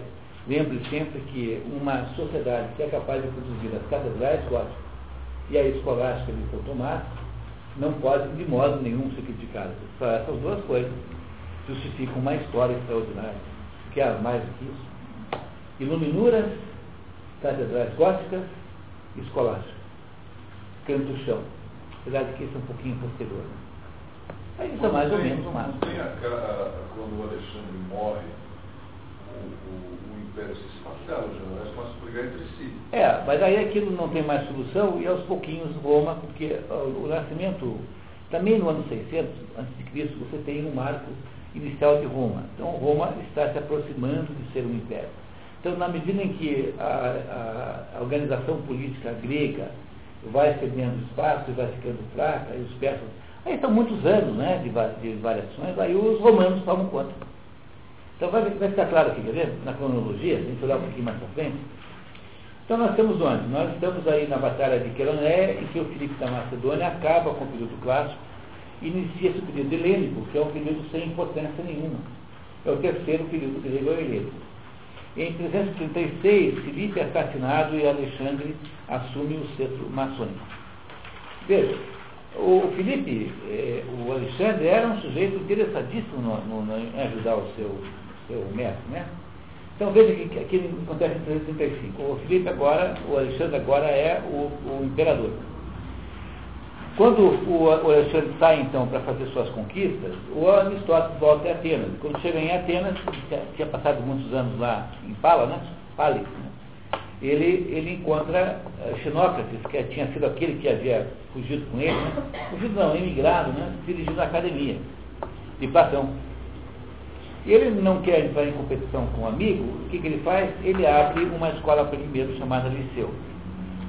lembre sempre que uma sociedade que é capaz de produzir as catedrais góticas e a escolástica de São Tomás não pode de modo nenhum ser criticada. Só essas duas coisas justificam uma história extraordinária. Que há mais do que isso? Iluminuras, catedrais góticas escolásticas. Canto do chão. Apesar de que isso é um pouquinho posterior. Né? Mas isso é mais ou tem- menos o Não tem aquela, quando o Alexandre morre, o, o- o Império se esfatela, os generais começam a brigar entre si. É, mas aí aquilo não tem mais solução e aos pouquinhos Roma, porque ó, o nascimento, também no ano 600 a.C., você tem um marco inicial de Roma. Então Roma está se aproximando de ser um império. Então, na medida em que a, a, a organização política grega vai cedendo espaço e vai ficando fraca, e os persas. Aí são muitos anos né, de, de variações, aí os romanos tomam conta. Então vai, vai ficar claro aqui, quer ver? Na cronologia, a gente olhar um pouquinho mais para frente. Então nós estamos onde? Nós estamos aí na Batalha de Queroné, em que o Filipe da Macedônia acaba com o período clássico inicia-se o período helênico, que é um período sem importância nenhuma. É o terceiro período grego helênico. Em 336, Filipe é assassinado e Alexandre assume o centro maçônico. Veja, o Filipe, eh, o Alexandre, era um sujeito interessadíssimo no, no, no, em ajudar o seu, seu mestre, né? Então veja que aqui acontece em 335. O Filipe agora, o Alexandre agora é o, o imperador. Quando o, Alexandre sai então para fazer suas conquistas, o Aristóteles volta a Atenas. Quando chega em Atenas, tinha passado muitos anos lá em Pala, né? Pali, né? Ele, ele encontra uh, Xenócrates, que tinha sido aquele que havia fugido com ele, né? fugido não, emigrado, né? dirigindo a academia de Platão. Ele não quer entrar em competição com um amigo, o que, que ele faz? Ele abre uma escola mesmo chamada Liceu,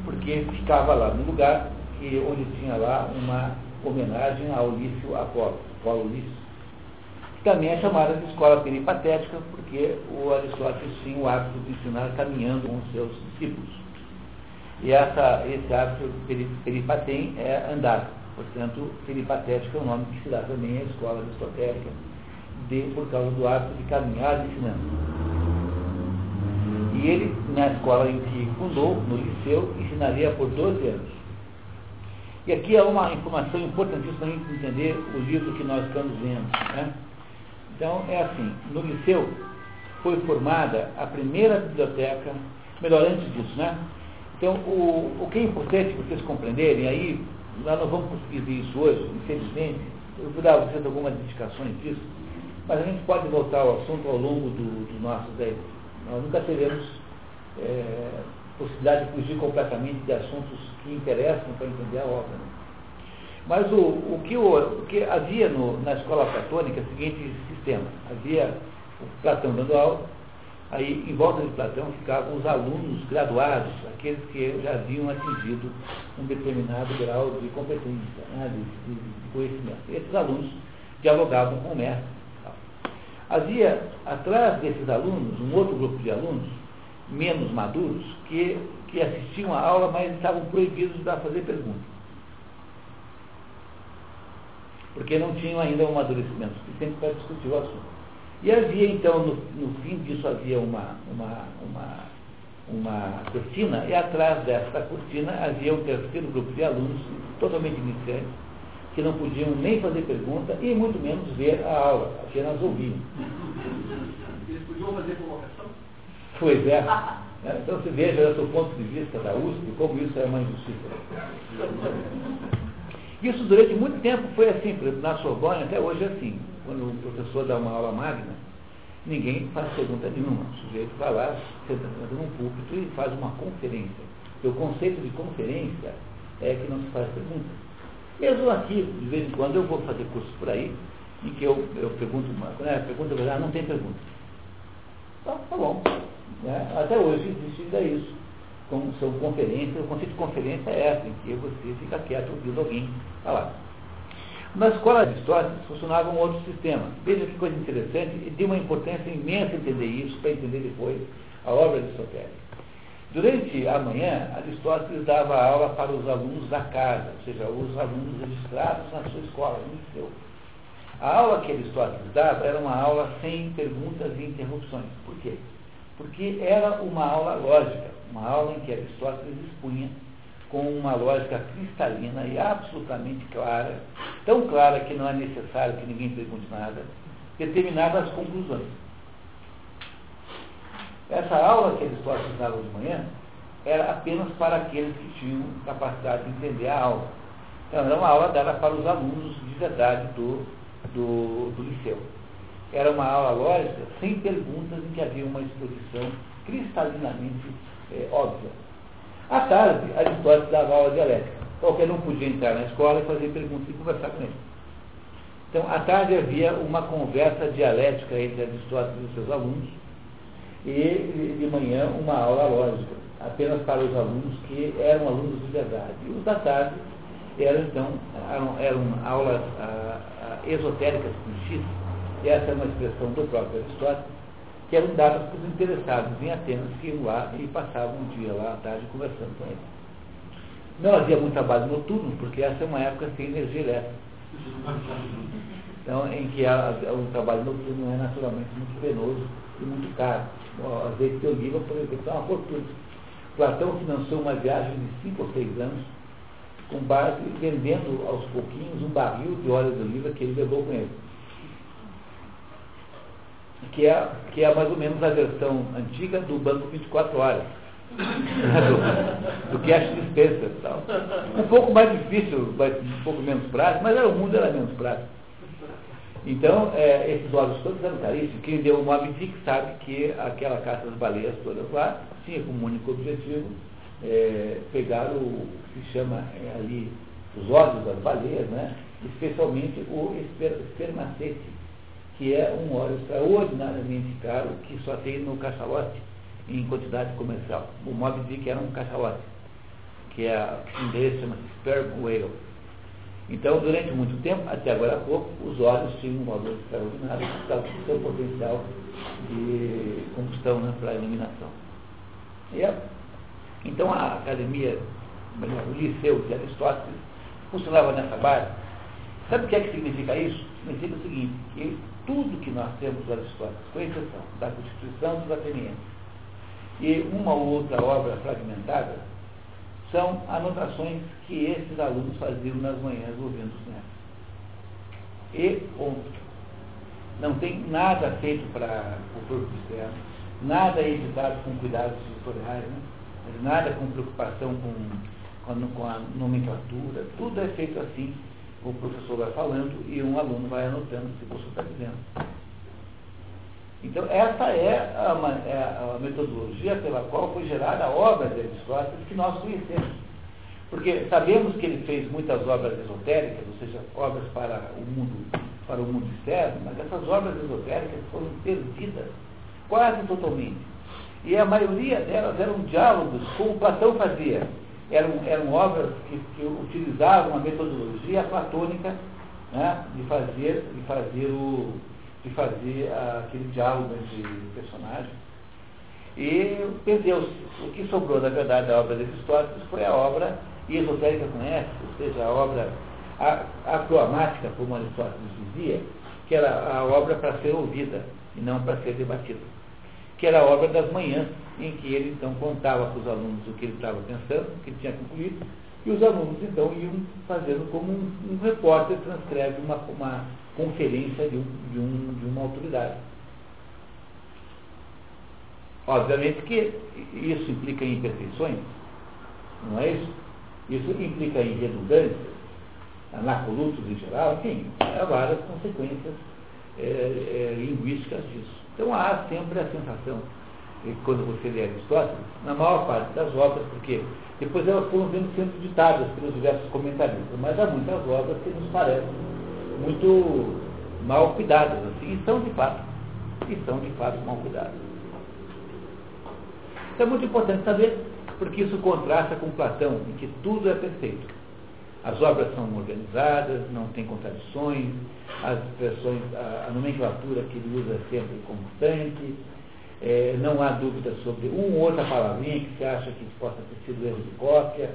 porque ficava lá no lugar que, onde tinha lá uma homenagem ao Lício Apolo, Apolo Lício. Também é chamada de escola peripatética, porque o Aristóteles tinha o hábito de ensinar caminhando com seus discípulos. E essa, esse hábito peripatem é andar. Portanto, peripatética é o nome que se dá também à escola aristotélica, de, por causa do hábito de caminhar ensinando. E ele, na escola em que fundou, no liceu, ensinaria por 12 anos. E aqui há uma informação importantíssima para a gente entender o livro que nós estamos vendo. Né? Então, é assim, no Liceu foi formada a primeira biblioteca, melhor, antes disso, né? Então, o, o que é importante vocês compreenderem, aí, nós não vamos conseguir ver isso hoje, infelizmente, eu vou dar a vocês algumas indicações disso, mas a gente pode voltar ao assunto ao longo dos do nossos Nós nunca teremos é, possibilidade de fugir completamente de assuntos que interessam para entender a obra. Né? Mas o, o, que, o, o que havia no, na escola platônica é o seguinte sistema. Havia o Platão dando aula, aí em volta de Platão ficavam os alunos graduados, aqueles que já haviam atingido um determinado grau de competência, né, de, de, de conhecimento. E esses alunos dialogavam com o mestre. Havia, atrás desses alunos, um outro grupo de alunos, menos maduros, que, que assistiam à aula, mas estavam proibidos de fazer perguntas. Porque não tinham ainda um amadurecimento suficiente para discutir o assunto. E havia, então, no, no fim disso, havia uma, uma, uma, uma cortina, e atrás dessa cortina havia um terceiro grupo de alunos, totalmente iniciantes, que não podiam nem fazer pergunta e muito menos ver a aula, apenas ouviam. Eles podiam fazer provocação? Pois é. é. Então você veja do ponto de vista da USP como isso é uma injustiça. Isso durante muito tempo foi assim, por exemplo, na Sorbonne até hoje é assim. Quando o professor dá uma aula magna, ninguém faz pergunta nenhuma. O sujeito vai lá, senta num púlpito e faz uma conferência. E o conceito de conferência é que não se faz pergunta. Mesmo aqui, de vez em quando, eu vou fazer cursos por aí, em que eu, eu pergunto uma né, pergunta, ah, não tem pergunta. Então, tá bom. Né? Até hoje existe ainda isso. Como são conferências, o conceito de conferência é essa, em que você fica quieto ouvindo alguém falar. Na escola de história funcionava um outro sistema. Veja que coisa interessante, e de uma importância imensa entender isso, para entender depois a obra aristotélica. Durante a manhã, Aristóteles dava aula para os alunos da casa, ou seja, os alunos registrados na sua escola, no liceu. A aula que Aristóteles dava era uma aula sem perguntas e interrupções. Por quê? Porque era uma aula lógica, uma aula em que Aristóteles expunha com uma lógica cristalina e absolutamente clara, tão clara que não é necessário que ninguém pergunte nada, determinadas conclusões. Essa aula que Aristóteles dava de manhã era apenas para aqueles que tinham capacidade de entender a aula. Então, era uma aula dada para os alunos de verdade do, do, do liceu. Era uma aula lógica, sem perguntas, em que havia uma exposição cristalinamente é, óbvia. À tarde, Aristóteles dava aula dialética. Qualquer um podia entrar na escola e fazer perguntas e conversar com ele. Então, à tarde havia uma conversa dialética entre Aristóteles e seus alunos, e de manhã uma aula lógica, apenas para os alunos que eram alunos de verdade. E os da tarde eram, então, eram, eram aulas ah, ah, esotéricas com essa é uma expressão do próprio Aristóteles, que eram dadas para os interessados em Atenas, que iam lá e passavam um dia lá à tarde conversando com ele. Não havia muito trabalho noturno, porque essa é uma época sem energia elétrica. Então, em que o trabalho noturno é naturalmente muito penoso e muito caro. Azeite de oliva, por exemplo, é uma fortuna. Platão financiou uma viagem de 5 ou 6 anos, com base, vendendo aos pouquinhos um barril de óleo de oliva que ele levou com ele que é, que é mais ou menos a versão antiga do banco 24 horas. *laughs* do, do cash dispenser e tal. Um pouco mais difícil, um pouco menos prático, mas era, o mundo era menos prático. Então, é, esses olhos todos eram caríssimos. Quem deu o Moby Dick sabe que aquela caça das baleias todas lá tinha como único objetivo é, pegar o, que se chama é, ali os olhos das baleias, né? especialmente o esper, espermacete que é um óleo extraordinariamente caro que só tem no cachalote em quantidade comercial. O Moby Dick era um cachalote, que é, em inglês chama-se sperm whale. Então, durante muito tempo, até agora há pouco, os óleos tinham um valor extraordinário por causa do seu potencial de combustão né, para a iluminação. É, então, a academia, o liceu de Aristóteles, funcionava nessa base. Sabe o que é que significa isso? Significa o seguinte, que tudo que nós temos do Aristóteles, com exceção da Constituição dos Atenienses e uma ou outra obra fragmentada, são anotações que esses alunos faziam nas manhãs ouvindo os netos. E ponto. Não tem nada feito para o corpo externo, nada editado com cuidados editoriais, né? nada com preocupação com, com, com a nomenclatura, tudo é feito assim o professor vai falando e um aluno vai anotando o que o professor está dizendo. Então, essa é a, é a, metodologia pela qual foi gerada a obra de Aristóteles que nós conhecemos. Porque sabemos que ele fez muitas obras esotéricas, ou seja, obras para o mundo, para o mundo externo, mas essas obras esotéricas foram perdidas quase totalmente. E a maioria delas eram diálogos como Platão fazia eram, eram obras que, que utilizavam a metodologia platônica né, de fazer, de fazer, o, de fazer aquele diálogo entre personagens. E perdeu-se. O que sobrou, na verdade, da obra de Aristóteles foi a obra esotérica conhece, ou seja, a obra acromática, como Aristóteles dizia, que era a obra para ser ouvida e não para ser debatida que era a obra das manhãs, em que ele então contava para os alunos o que ele estava pensando, o que tinha concluído, e os alunos então iam fazendo como um, um repórter transcreve uma, uma conferência de, um, de, um, de uma autoridade. Obviamente que isso implica em imperfeições, não é isso? Isso implica em redundâncias, anacolutos em geral, enfim, há várias consequências é, é, linguísticas disso. Então há sempre a sensação, quando você lê Aristóteles, na maior parte das obras, porque depois elas foram sendo sempre ditadas pelos diversos comentaristas, mas há muitas obras que nos parecem muito mal cuidadas, assim, e são de fato, e são de fato mal cuidadas. Isso é muito importante saber, porque isso contrasta com Platão, em que tudo é perfeito. As obras são organizadas, não tem contradições, as expressões, a, a nomenclatura que ele usa é sempre constante, é, não há dúvida sobre uma ou outra palavrinha que se acha que possa ter sido erro de cópia,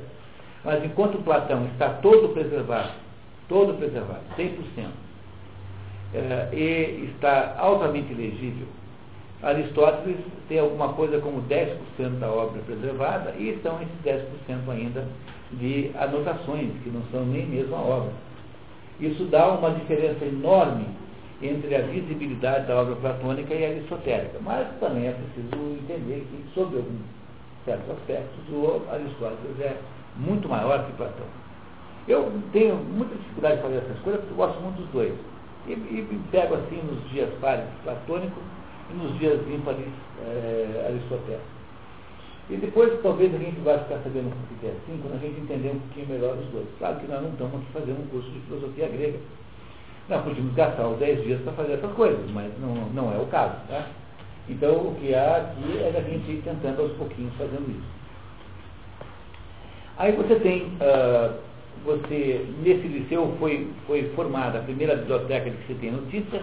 mas enquanto Platão está todo preservado, todo preservado, 100%, é, e está altamente legível, Aristóteles tem alguma coisa como 10% da obra preservada e estão esses 10% ainda de anotações, que não são nem mesmo a obra. Isso dá uma diferença enorme entre a visibilidade da obra platônica e a aristotélica. Mas também é preciso entender que, sob alguns certos aspectos, o Aristóteles é muito maior que Platão. Eu tenho muita dificuldade de fazer essas coisas porque eu gosto muito dos dois. E, e pego assim nos dias pares platônicos e nos dias ímpares é, aristotélicos. E depois, talvez, a gente vai ficar sabendo o que é assim, quando a gente entender um pouquinho melhor os dois. Claro que nós não estamos aqui fazendo um curso de filosofia grega. Nós podíamos gastar os 10 dias para fazer essas coisas, mas não, não é o caso. Tá? Então, o que há aqui é a gente ir tentando aos pouquinhos fazendo isso. Aí você tem, uh, você, nesse liceu foi, foi formada a primeira biblioteca de que você tem notícia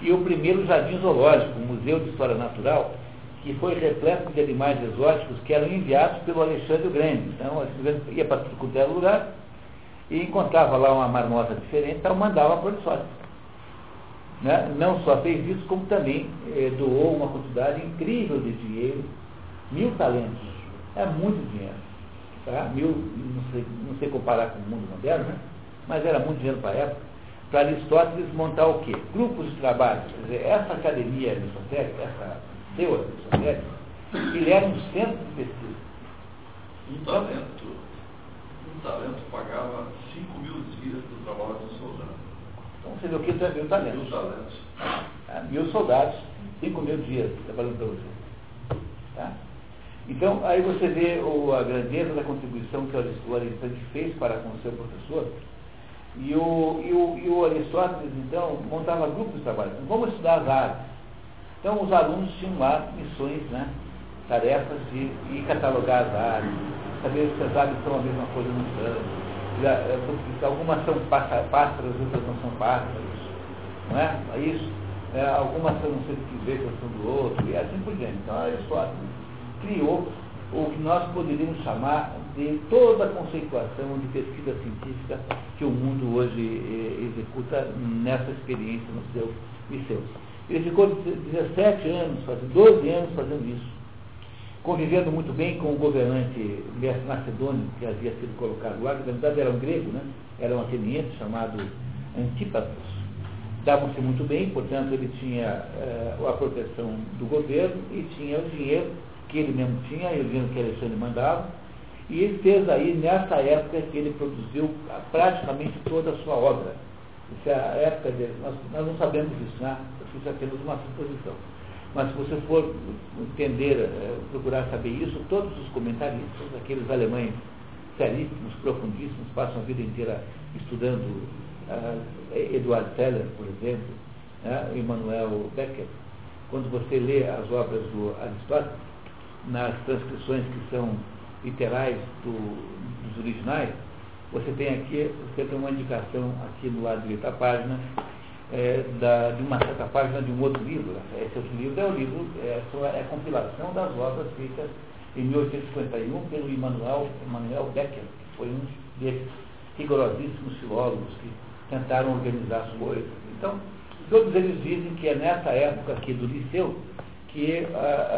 e o primeiro jardim zoológico, o Museu de História Natural, que foi repleto de animais exóticos que eram enviados pelo Alexandre o Grande. Então, ia para tudo é lugar e encontrava lá uma marmota diferente, então mandava para o né? Não só fez isso, como também eh, doou uma quantidade incrível de dinheiro, mil talentos. É muito dinheiro. Tá? Mil, não sei, não sei comparar com o mundo moderno, né? mas era muito dinheiro para a época, para Aristóteles montar o quê? Grupos de trabalho. Quer dizer, essa academia aristotélica, essa aristotélica, ele era um centro de pesquisa. Um talento, um talento pagava 5 mil dias do trabalho do soldado. Então você vê o que é mil talentos. Mil talentos. Ah, mil soldados, 5 mil dias trabalhando para você. Tá? Então, aí você vê o, a grandeza da contribuição que o Aristóteles fez para com o seu professor. E o, e o, e o Aristóteles, então, montava grupos de trabalho. Então, vamos estudar as aves. Então, os alunos tinham lá missões, né, tarefas de catalogar as aves, saber se as aves são a mesma coisa no plano. Eh, algumas são pássaros, outras não são pássaros. Não é? é isso? É, algumas são não sei do que ver, são do outro, e assim por diante. Então, Aristóteles criou o que nós poderíamos chamar de toda a conceituação de pesquisa científica que o mundo hoje eh, executa nessa experiência no seu liceu. Ele ficou 17 anos, 12 anos fazendo isso, convivendo muito bem com o governante macedônio que havia sido colocado lá, que na verdade era um grego, né? era um ateniense chamado Antípatos. Davam-se muito bem, portanto ele tinha eh, a proteção do governo e tinha o dinheiro que ele mesmo tinha, e o dinheiro que Alexandre mandava, e ele fez aí, nessa época, que ele produziu praticamente toda a sua obra. Isso é época dele. Nós, nós não sabemos isso, né? Isso é apenas uma suposição. Mas se você for entender, eh, procurar saber isso, todos os comentaristas, aqueles alemães seríssimos, profundíssimos, passam a vida inteira estudando uh, Eduard Seller, por exemplo, né, Emmanuel Becker. Quando você lê as obras do Aristóteles, nas transcrições que são literais do, dos originais, você tem aqui, você tem uma indicação aqui no lado direito da página, é, da, de uma certa página de um outro livro. Esse outro livro é o livro, é, é a compilação das obras feitas em 1851 pelo Emmanuel, Emmanuel Becker, que foi um desses rigorosíssimos filólogos que tentaram organizar as coisas. Então, todos eles dizem que é nessa época aqui do liceu que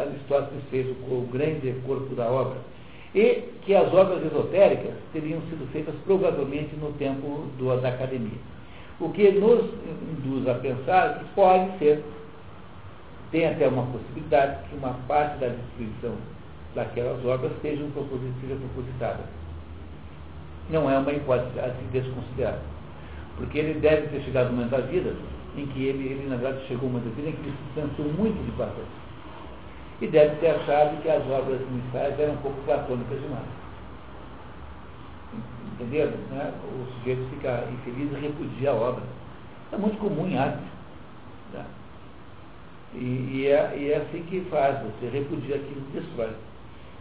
Aristóteles fez o, o grande corpo da obra. E que as obras esotéricas teriam sido feitas provavelmente no tempo do, da academia. O que nos induz a pensar que pode ser, tem até uma possibilidade, que uma parte da distribuição daquelas obras seja, um seja propositada. Não é uma hipótese a se desconsiderar. Porque ele deve ter chegado um momento da vida em que ele, ele na verdade, chegou um momento da vida em que ele se cansou muito de Platão e deve ter achado que as obras iniciais eram um pouco platônicas demais. Entenderam? Né? O sujeito fica infeliz e repudia a obra. É muito comum em arte. Né? E, e, é, e, é, assim que faz, você repudia aquilo que destrói.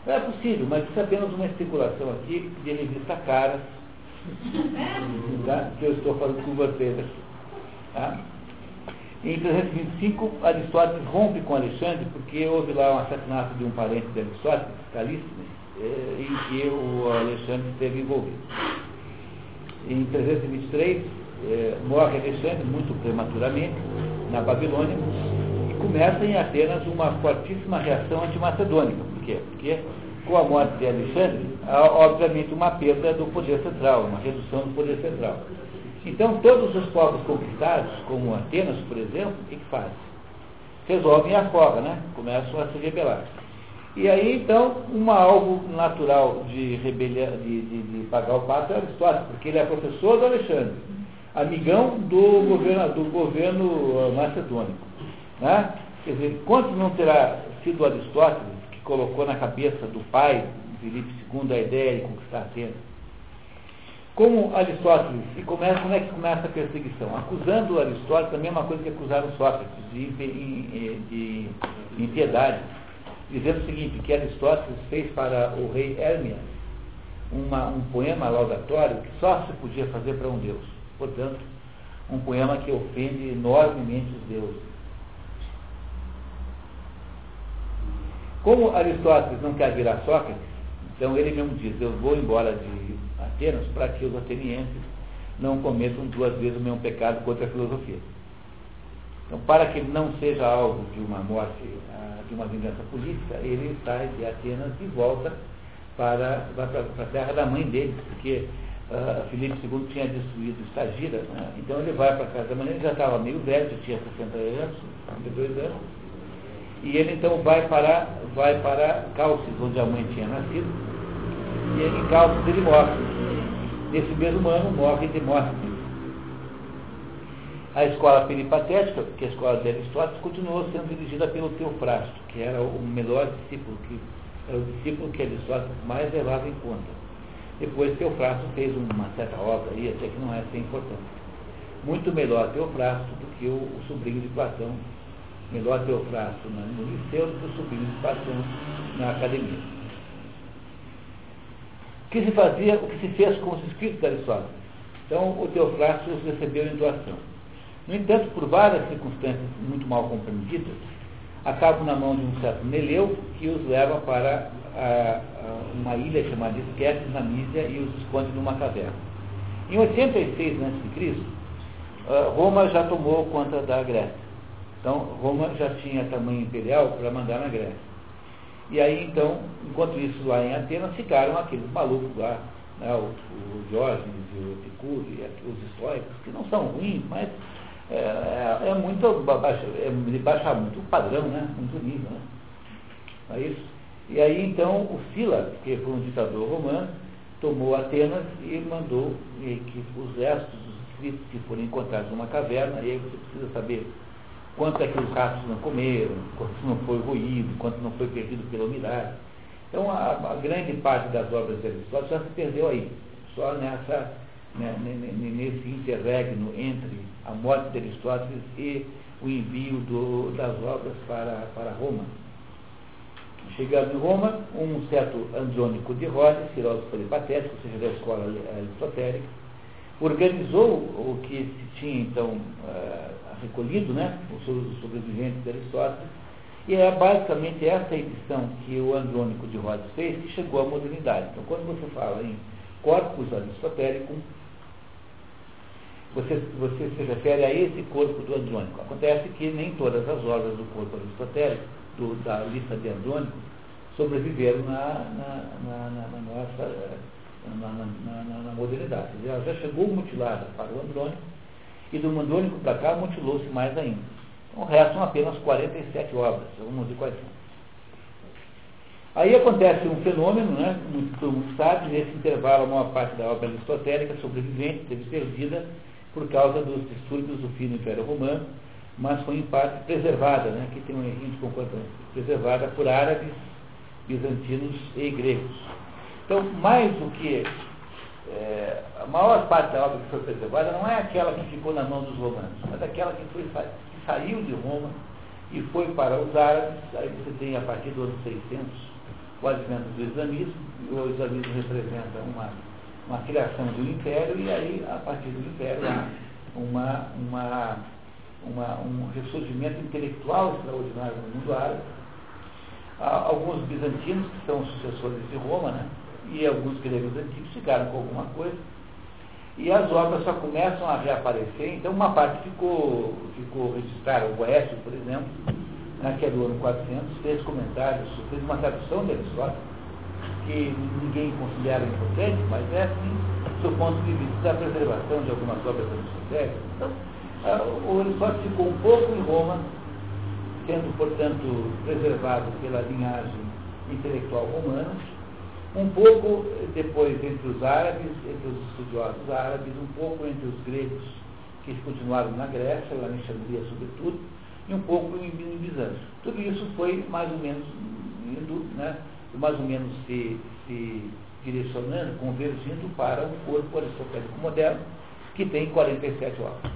Não é possível, mas isso é apenas uma especulação aqui de revista Caras, *laughs* tá? que eu estou falando com vocês aqui. Tá? Em 325, Aristóteles rompe com Alexandre, porque houve lá um assassinato de um parente de Aristóteles, eh, em que o Alexandre esteve envolvido. Em 323, eh, morre Alexandre, muito prematuramente, na Babilônia, e começa em Atenas uma fortíssima reação antimacedônica. Por quê? Porque com a morte de Alexandre, há obviamente uma perda do poder central, uma redução do poder central. Então, todos os povos conquistados, como Atenas, por exemplo, o que, que fazem? Resolvem a forra, né? Começam a se rebelar. E aí, então, um alvo natural de, rebelião, de, de, de pagar o pato é Aristóteles, porque ele é professor do Alexandre, amigão do governo, do governo uh, macedônico. Né? Quer dizer, quanto não terá sido Aristóteles que colocou na cabeça do pai, Filipe II, a ideia de conquistar Atenas? Como Aristóteles, e começa, como é que começa a perseguição? Acusando Aristóteles, a mesma coisa que acusaram Sócrates, de, de, de impiedade, dizendo o seguinte, que Aristóteles fez para o rei Hermias uma, um poema laudatório que só se podia fazer para um deus. Portanto, um poema que ofende enormemente os deuses. Como Aristóteles não quer virar Sócrates, então ele mesmo diz, eu vou embora de Atenas para que os atenienses não cometam duas vezes o mesmo pecado contra a filosofia. Então, para que ele não seja alvo de uma morte, ah, de uma vingança política, ele sai de Atenas e volta para, para, a terra da mãe dele, porque uh, Filipe II tinha destruído Estagira, né? então ele vai para a casa da mãe, ele já estava meio velho, tinha 60 anos, 52 anos, e ele então vai para, vai para Calcis, onde a mãe tinha nascido, e em Calcis ele morre. Nesse mesmo ano morre Demóstenes. A escola peripatética, que é a escola de Aristóteles, continuou sendo dirigida pelo Teofrasto, que era o melhor discípulo, que era o discípulo que Aristóteles mais levava em conta. Depois Teofrasto fez uma certa obra aí, até que não é assim importante. Muito melhor Teofrasto do que o, o sobrinho de Platão, melhor Teofrasto no liceu do que o sobrinho de Platão na academia. O que se fazia, o que se fez com os escritos de Aristóteles? Então, o Teofrasto os recebeu em doação. No entanto, por várias circunstâncias muito mal compreendidas, acabam na mão de um certo Neleu, que os leva para a, a uma ilha chamada Esquetes, na Mísia, e os esconde numa caverna. Em 86 a.C., Roma já tomou conta da Grécia. Então, Roma já tinha tamanho imperial para mandar na Grécia. E aí, então, enquanto isso, lá em Atenas, ficaram aqueles malucos lá, né, o, o Diógenes e o Epicuro e os históricos, que não são ruins, mas é, é, é muito, é baixar muito o padrão, né? muito nível. Né? É isso? E aí então o Sila, que foi um ditador romano, tomou Atenas e mandou que os restos dos escritos que foram encontrados numa caverna, e aí você precisa saber quanto é que os ratos não comeram, quanto não foi ruído, quanto não foi perdido pela umidade. Então a, a grande parte das obras de Aristóteles já se perdeu aí, só nessa, né, nesse interregno entre a morte de Aristóteles e o envio do, das obras para, para Roma. Chegando em Roma, um certo Andrônico de Rhodes, filósofo peripatético, ou seja, da escola aristotélica, organizou o que se tinha então uh, recolhido, né, os sobreviventes de Aristóteles, e é basicamente essa edição que o Andrônico de Rhodes fez que chegou à modernidade. Então, quando você fala em corpus aristotélico, você, você se refere a esse corpo do Andrônico. Acontece que nem todas as obras do corpo aristotélico, do, da lista de Andrônico, sobreviveram na, na, na, na nossa na, modernidade. Ela já chegou mutilada para o Andrônico, e do Andrônico para cá mutilou-se mais ainda. Então restam apenas 47 obras, vamos ver quais são. Aí acontece um fenômeno, né, muito, sabe, nesse intervalo a maior parte da obra aristotélica sobrevivente teve perdida por causa dos distúrbios do fim do Império Romano, mas foi em parte preservada, né, que tem um errinho de concordância, preservada por árabes, bizantinos e gregos. Então, mais do que é, a maior parte da obra que foi preservada não é aquela que ficou na mão dos romanos, mas aquela que, foi, que saiu de Roma e foi para os árabes, aí você tem a partir do ano 600 o advento do islamismo, e o islamismo representa uma uma criação do império e aí, a partir do império, uma, uma, uma, um ressurgimento intelectual extraordinário no mundo árabe. Há alguns bizantinos, que são sucessores de Roma, né? e alguns gregos antigos ficaram com alguma coisa, e as obras só começam a reaparecer, então uma parte ficou, ficou registrada, o Boécio, por exemplo, que do ano 400, fez comentários, fez uma tradução de Aristóteles, que ninguém considera importante, mas é assim, do ponto de vista da preservação de algumas obras aristotélicas. Então, o Aristóteles ficou um pouco em Roma, sendo, portanto, preservado pela linhagem intelectual romana, um pouco depois entre os árabes, entre os estudiosos árabes, um pouco entre os gregos, que continuaram na Grécia, em Alexandria sobretudo, e um pouco em Bizâncio. Tudo isso foi mais ou menos indo, né, mais ou menos se, se direcionando, convergindo para um corpo aristotélico moderno que tem 47 obras.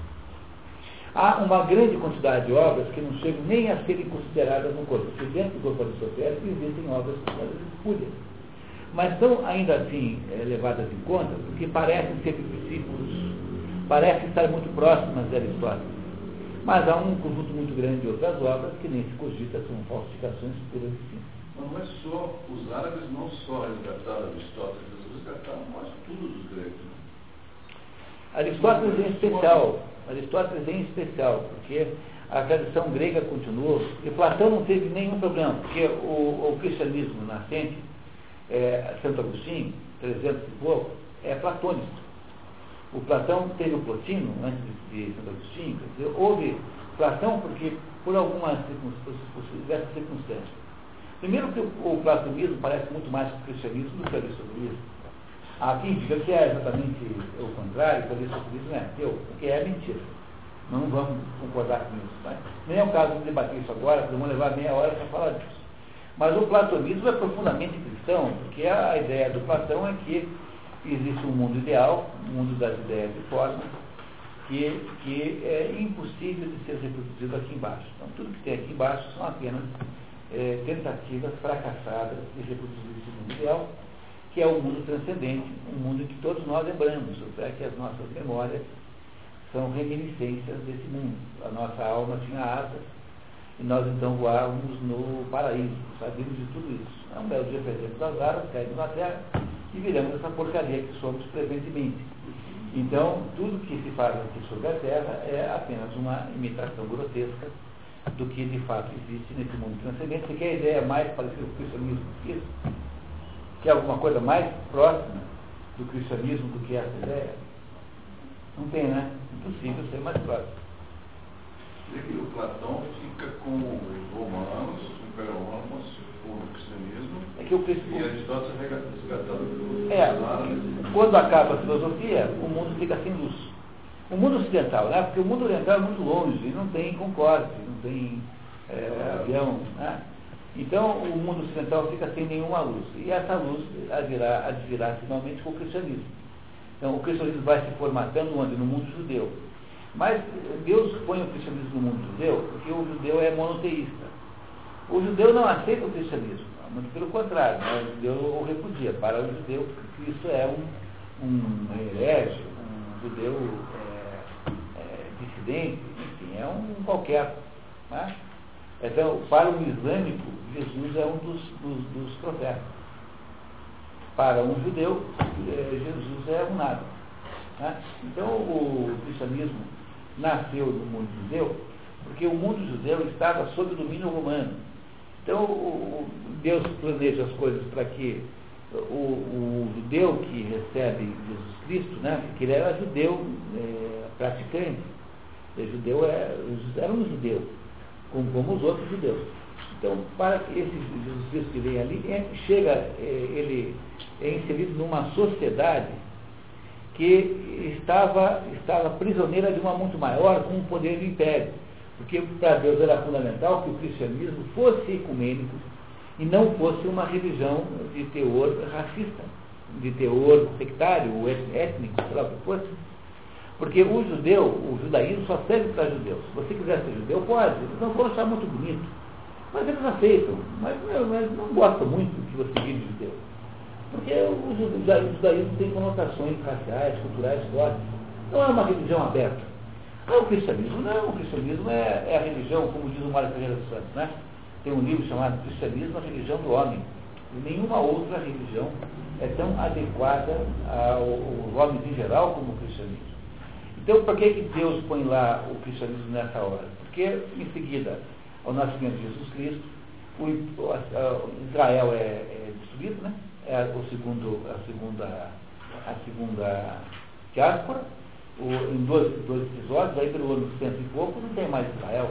Há uma grande quantidade de obras que não chegam nem a serem consideradas no corpo. Se dentro do corpo aristotélico existem obras espúrias. Mas são ainda assim é, levadas em conta porque parecem ser discípulos, parecem estar muito próximas de Aristóteles. Mas há um conjunto muito grande de outras obras que nem se cogita, são falsificações puras e simples. Mas não é só, os árabes não só resgataram Aristóteles, eles resgataram quase tudo dos gregos. Né? Aristóteles em especial, Aristóteles em especial, porque a tradição grega continuou, e Platão não teve nenhum problema, porque o, o cristianismo nascente, é, Santo Agostinho, 300 e pouco, é platônico. O Platão teve o Plotino, antes de Santo Agostinho, quer dizer, houve Platão porque, por algumas circunstâncias, circunstâncias. Primeiro que o, platonismo parece muito mais com o cristianismo do que o aristotelismo. Há quem diga que é exatamente o contrário, que o aristotelismo é ateu, o que é mentira. Não vamos concordar com isso. Tá? Nem é o caso de debater isso agora, porque vamos levar meia hora para falar disso. Mas o platonismo é profundamente cristão, porque a ideia do Platão é que existe um mundo ideal, um mundo das ideias e formas, que, que é impossível de ser reproduzido aqui embaixo. Então, tudo que tem aqui embaixo são apenas é, tentativas fracassadas de reproduzir esse mundo ideal, que é o mundo transcendente, um mundo que todos nós lembramos, é que as nossas memórias são reminiscências desse mundo. A nossa alma tinha asas e nós então voávamos no paraíso, sabíamos de tudo isso. É um belo dia perdemos as asas, caímos na terra e viramos essa porcaria que somos presentemente. Então, tudo que se faz aqui sobre a Terra é apenas uma imitação grotesca do que de fato existe nesse mundo transcendente. Você quer a ideia mais parecida com o cristianismo que isso? Quer alguma coisa mais próxima do cristianismo do que essa ideia? Não tem, né? Impossível ser mais próximo. Quer que o Platão fica com os romanos, o Império Romano, o cristianismo, é que o cristianismo... e Aristóteles é resgatado pelos É, quando acaba a filosofia, o mundo fica sem luz. O mundo ocidental, né? Porque o mundo oriental é muito longe, não tem concorde, não tem é, avião, né? Então o mundo ocidental fica sem nenhuma luz. E essa luz advirá, advirá finalmente com o cristianismo. Então o cristianismo vai se formatando onde? No mundo judeu. Mas Deus põe o cristianismo no mundo judeu porque o judeu é monoteísta. O judeu não aceita o cristianismo, muito pelo contrário, né? o judeu o repudia. Para o judeu, Cristo é um, um um judeu é, dissidente, enfim, é um qualquer. Né? Então, para o islâmico, Jesus é um dos, dos, dos profetas. Para um judeu, é, Jesus é um nada. Né? Então, o cristianismo nasceu no mundo judeu porque o mundo judeu estava sob o domínio romano. Então, Deus planeja as coisas para que o, o, judeu que recebe Jesus Cristo, né, porque ele era judeu é, praticante, o judeu é, era um judeu, como, os outros judeus. Então, para esse Jesus Cristo que vem ali, é, chega, é, ele é inserido numa sociedade que estava, estava prisioneira de uma muito maior com o poder do império. Porque para Deus era fundamental que o cristianismo fosse ecumênico e não fosse uma religião de teor racista, de teor sectário, ou étnico, sei lá o que fosse. Porque o judeu, o judaísmo só serve para judeus. Se você quiser ser judeu, pode. Eles não vão achar muito bonito. Mas eles aceitam. Mas, mas não gostam muito que você vire judeu. Porque o judaísmo tem conotações raciais, culturais fortes. Não é uma religião aberta. Ah, o cristianismo não, o cristianismo é, é a religião, como diz o Mário Ferreira dos Santos, né? Tem um livro chamado Cristianismo, a religião do homem. E nenhuma outra religião é tão adequada aos homens em geral como o cristianismo. Então, por que, que Deus põe lá o cristianismo nessa hora? Porque, em seguida ao nascimento de Jesus Cristo, o, Israel é, é, destruído, né? É o segundo, a segunda, a segunda diáspora, o, em dois, dois episódios, aí pelo ano cento e pouco, não tem mais Israel.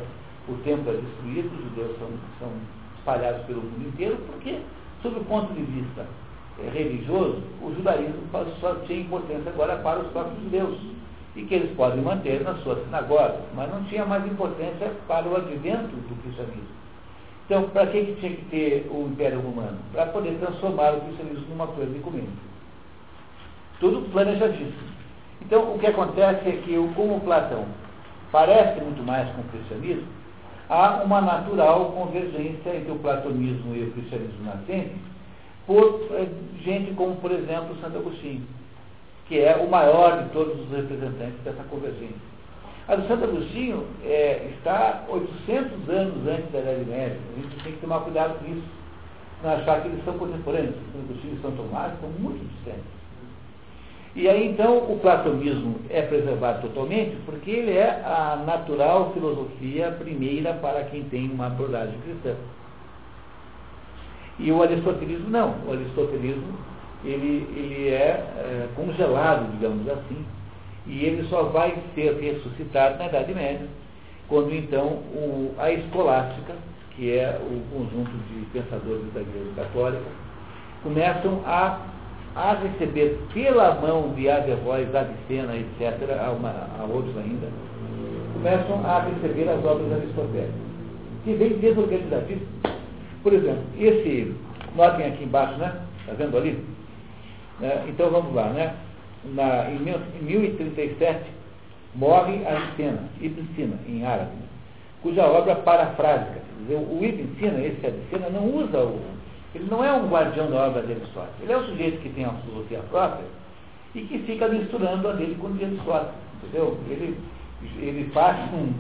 O templo é destruído, os judeus são, são espalhados pelo mundo inteiro, porque, sob o ponto de vista é, religioso, o judaísmo só tinha importância agora para os próprios judeus, e que eles podem manter nas suas sinagogas, mas não tinha mais importância para o advento do cristianismo. Então, para que, que tinha que ter o Império Romano? Para poder transformar o cristianismo numa coisa comum. Tudo planejadíssimo. Então, o que acontece é que, como Platão parece muito mais com o cristianismo, há uma natural convergência entre o platonismo e o cristianismo nascente por eh, gente como, por exemplo, Santo Agostinho, que é o maior de todos os representantes dessa convergência. A do Santo Agostinho é, está 800 anos antes da Idade Média. A gente tem que tomar cuidado com isso. Não achar que eles são contemporâneos. Santo Agostinho e São Tomás são muito distantes. E aí então o platonismo é preservado totalmente porque ele é a natural filosofia primeira para quem tem uma abordagem cristã. E o aristotelismo não. O aristotelismo ele, ele é, é congelado, digamos assim, e ele só vai ser ressuscitado na Idade Média, quando então o, a escolástica, que é o conjunto de pensadores da Igreja Católica, começam a, a receber pela mão de Averroes, Avicena, etc., há, uma, há outros ainda, começam a receber as obras aristotélicas, que vem desorganizadíssimo. Por exemplo, esse, notem aqui embaixo, né? Está vendo ali? Né? Então vamos lá, né? na, em, 1037, morre Avicena, Ibn Sina, em árabe, cuja obra parafrásica, dizer, o Ibn Sina, esse Avicena, não usa o. Ele não é um guardião da obra de Aristóteles. Ele é um sujeito que tem a filosofia própria e que fica misturando a dele com o de Aristóteles. Entendeu? Ele, ele faz um.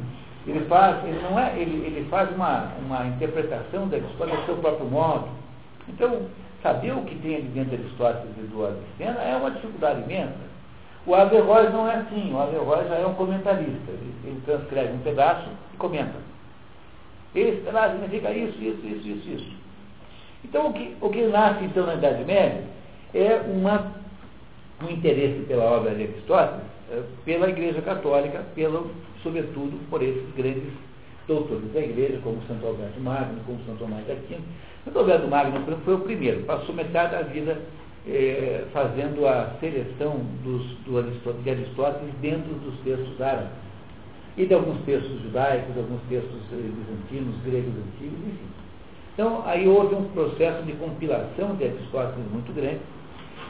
Ele faz, ele não é, ele, ele faz uma, uma interpretação da Aristóteles do seu próprio modo. Então, saber o que tem ali dentro de Aristóteles e do Avicena é uma dificuldade imensa. O Averroes não é assim, o Averroes já é um comentarista, ele, ele transcreve um pedaço e comenta. Esse pedaço significa isso, isso, isso, isso, isso. Então o que, o que nasce então na Idade Média é uma, um interesse pela obra de Aristóteles, é, pela Igreja Católica, pelo, sobretudo por esses grandes doutores da Igreja, como Santo Alberto Magno, como Santo Tomás de Aquino, o Alberto Magno foi o primeiro, passou metade da vida eh, fazendo a seleção dos, do de Aristóteles dentro dos textos árabes. E de alguns textos judaicos, alguns textos eh, bizantinos, gregos antigos, enfim. Então, aí houve um processo de compilação de Aristóteles muito grande,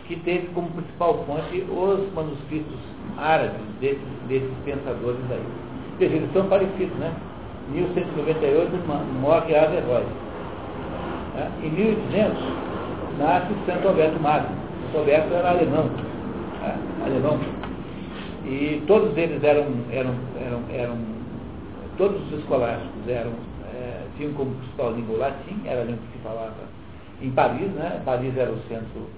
que teve como principal fonte os manuscritos árabes desses, desses pensadores aí. Veja, eles são parecidos, né? 1198 morre Averroes. Né? Em 1200, nasce Santo Alberto Magno. Santo Alberto era alemão. Né? Alemão. E todos eles eram, eram, eram, eram todos os escolásticos eram, é, tinham como principal língua o latim, era a língua que se falava em Paris, né? Paris era o centro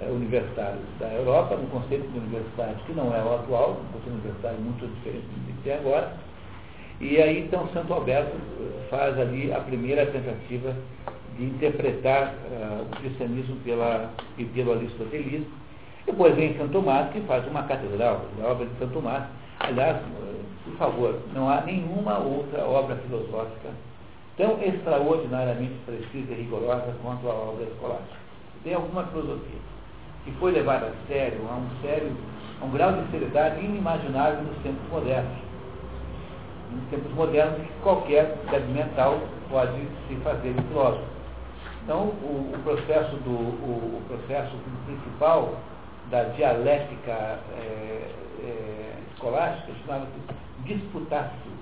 é, universitário da Europa, no conceito de universidade que não é o atual, um conceito universitário muito diferente do que tem agora. E aí então Santo Alberto faz ali a primeira tentativa de interpretar uh, o cristianismo pela, e pelo aristotelismo. Depois vem Santo Tomás, que faz uma catedral, a obra de Santo Tomás. Aliás, por favor, não há nenhuma outra obra filosófica tão extraordinariamente precisa e rigorosa quanto a obra escolástica. Tem alguma filosofia que foi levada a sério, a um sério, a um grau de seriedade inimaginável nos tempos modernos. Nos tempos modernos, que qualquer mental pode se fazer filósofo. Então, o, o processo, do, o, o, processo principal da dialética é, é, escolástica chamava-se disputácio.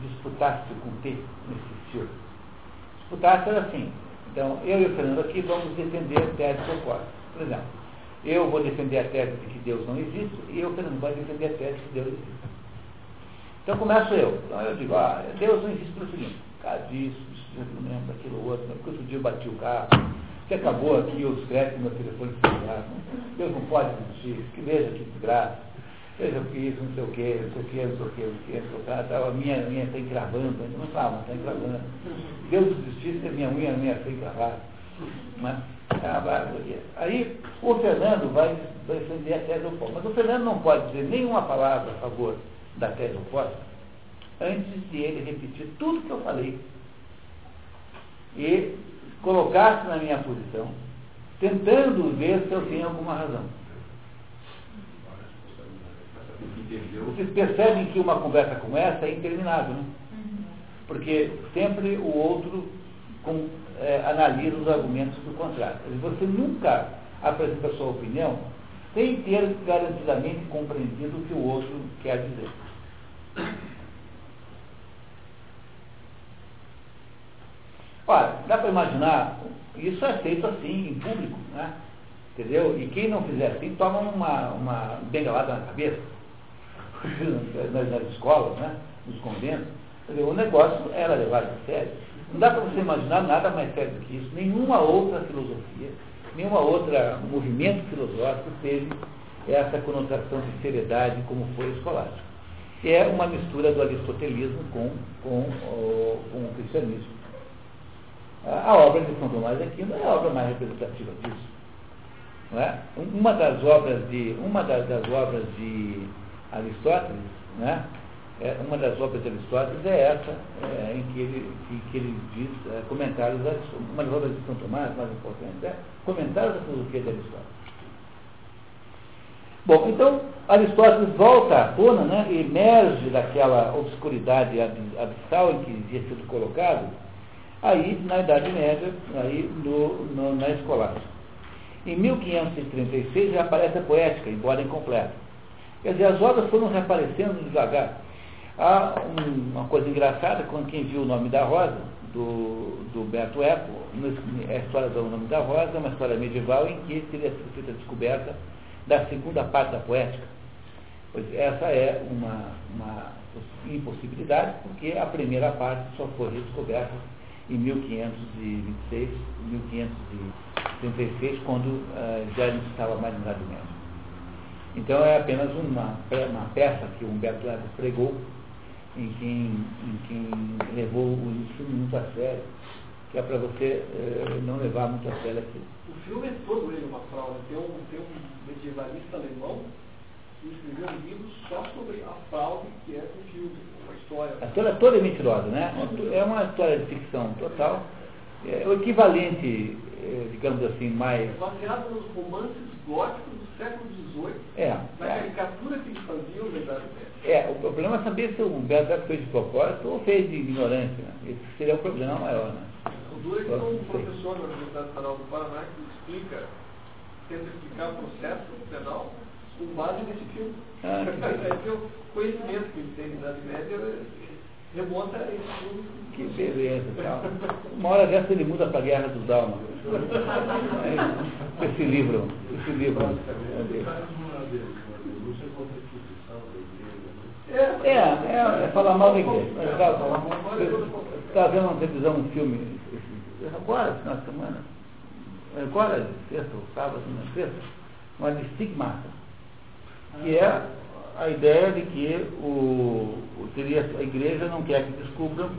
Disputácio com T nesse estilo. Disputácio era assim. Então, eu e o Fernando aqui vamos defender a tese opostas. Por exemplo, eu vou defender a tese de que Deus não existe e o Fernando vai defender a tese de que Deus existe. Então começo eu. Então eu digo, ah, Deus não existe pelo seguinte, disso, não lembro daquilo outro, porque outro dia eu bati o carro, que acabou aqui os créditos no meu telefone celular. Deus não pode existir, que veja que desgraça, veja que isso, não sei o que, não sei o que, não sei o que, não sei o que, não sei o tá, a minha unha está encravando, não fala, está encravando. Deus existisse, a minha unha não ia ser encravada. Mas, é aí o Fernando vai, vai defender a tese oposta. Mas o Fernando não pode dizer nenhuma palavra a favor da tese oposta antes de ele repetir tudo que eu falei e colocar-se na minha posição, tentando ver se eu tenho alguma razão. Vocês percebem que uma conversa como essa é interminável, né? Porque sempre o outro com, é, analisa os argumentos do contrário. Você nunca apresenta a sua opinião sem ter garantidamente compreendido o que o outro quer dizer. Olha, dá para imaginar, isso é feito assim, em público, né? Entendeu? E quem não fizer assim, toma uma, uma bengalada na cabeça. *laughs* nas, nas escolas, né? nos conventos. Dizer, o negócio era levado a sério. Não dá para você imaginar nada mais sério do que isso. Nenhuma outra filosofia, nenhuma outra movimento filosófico teve essa conotação de seriedade como foi escolástico. É uma mistura do aristotelismo com, com, com o cristianismo. A, obra de São Tomás de Aquino é a obra mais representativa disso. É? Uma das obras de uma das, das obras de Aristóteles, né? É, uma das obras de Aristóteles é essa, é, em que ele, que, que ele diz é, comentários, uma das obras de São Tomás, mais importante, é comentários da filosofia de Aristóteles. Bom, então Aristóteles volta à tona, né, emerge daquela obscuridade abissal em que havia sido colocado, aí na Idade Média, aí no, no, na escolástica. Em 1536 já aparece a poética, embora incompleta. Quer dizer, as obras foram reaparecendo devagar. Há um, uma coisa engraçada, quando quem viu o nome da Rosa, do, do Beto Eco, é a história do nome da Rosa, é uma história medieval em que teria sido feita a descoberta da segunda parte da poética. Pois essa é uma, uma impossibilidade, porque a primeira parte só foi redescoberta em 1526, 1536, quando uh, já não estava mais no Média. Então é apenas uma, uma peça que Humberto Eco pregou, em quem, em quem levou o ensino muito a sério, que é para você uh, não levar muito a sério aquilo. O filme é todo ele uma fraude. Tem um, tem um medievalista alemão escreveu um livro só sobre a fraude que é o filme história. A história toda é mentirosa, né? É uma história de ficção total. É o equivalente, é, digamos assim, mais. Baseado nos romances góticos do século XVIII. É. Na caricatura que eles faziam Média. É, o problema é saber se o Humberto fez de propósito ou fez de ignorância. Né? Esse seria o problema maior, né? O é que tem um professor na Universidade Federal do Paraná que explica, tenta explicar o processo penal com base nesse filme. Ah, que *laughs* o conhecimento que ele tem na Idade Média remonta a esse filme. Que beleza, tal. Uma hora dessa ele muda para a Guerra dos Dalmas. esse livro, esse livro. É, é, é falar mal da igreja. Estava vendo uma televisão, um filme, agora, final de semana, agora, sexta ou sábado, não sexta, uma de Stigmata que é a ideia de que o, o, teria, a igreja não quer que descubram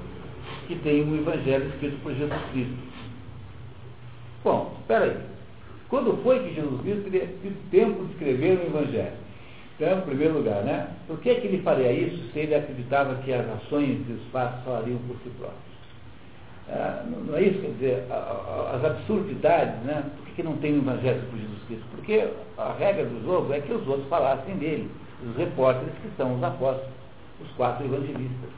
que tem um evangelho escrito por Jesus Cristo. Bom, espera aí. Quando foi que Jesus Cristo teria tido tempo de escrever um evangelho? Então, em primeiro lugar, né? Por que, que ele faria isso se ele acreditava que as ações e os fatos falariam por si próprios? Ah, não é isso? Quer dizer, as absurdidades, né? Que, não tem um evangelho por Jesus Cristo? Porque a regra do jogo é que os outros falassem dele, os repórteres que são os apóstolos, os quatro evangelistas.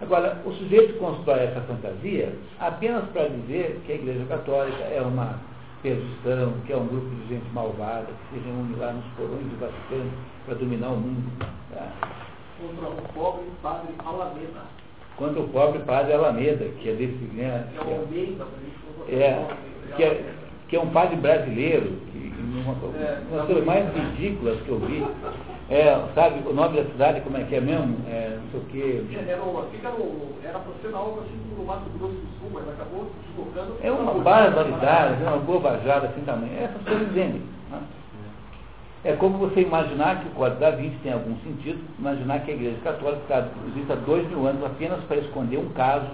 Agora, o sujeito constrói essa fantasia apenas para dizer que a Igreja Católica é uma perdição, que é um grupo de gente malvada, que se reúne lá nos porões do Vaticano para dominar o mundo. Tá? Contra o pobre padre Alameda. Contra o pobre padre Alameda, que é desse. Né, é, o Almeida, é, que é, que é um padre brasileiro, que, uma, é, uma das coisas mais ridículas que eu vi. É, sabe o nome da cidade, como é que é mesmo? É, não sei o quê. Era, uma, fica no, era para ser algo assim no Mato Grosso do Sul, mas acabou deslocando. É uma barbaridade, é uma bobajada assim também. Essas coisas entendem. Né? É como você imaginar que o Código da Vinci tem algum sentido, imaginar que a Igreja Católica existe há dois mil anos apenas para esconder um caso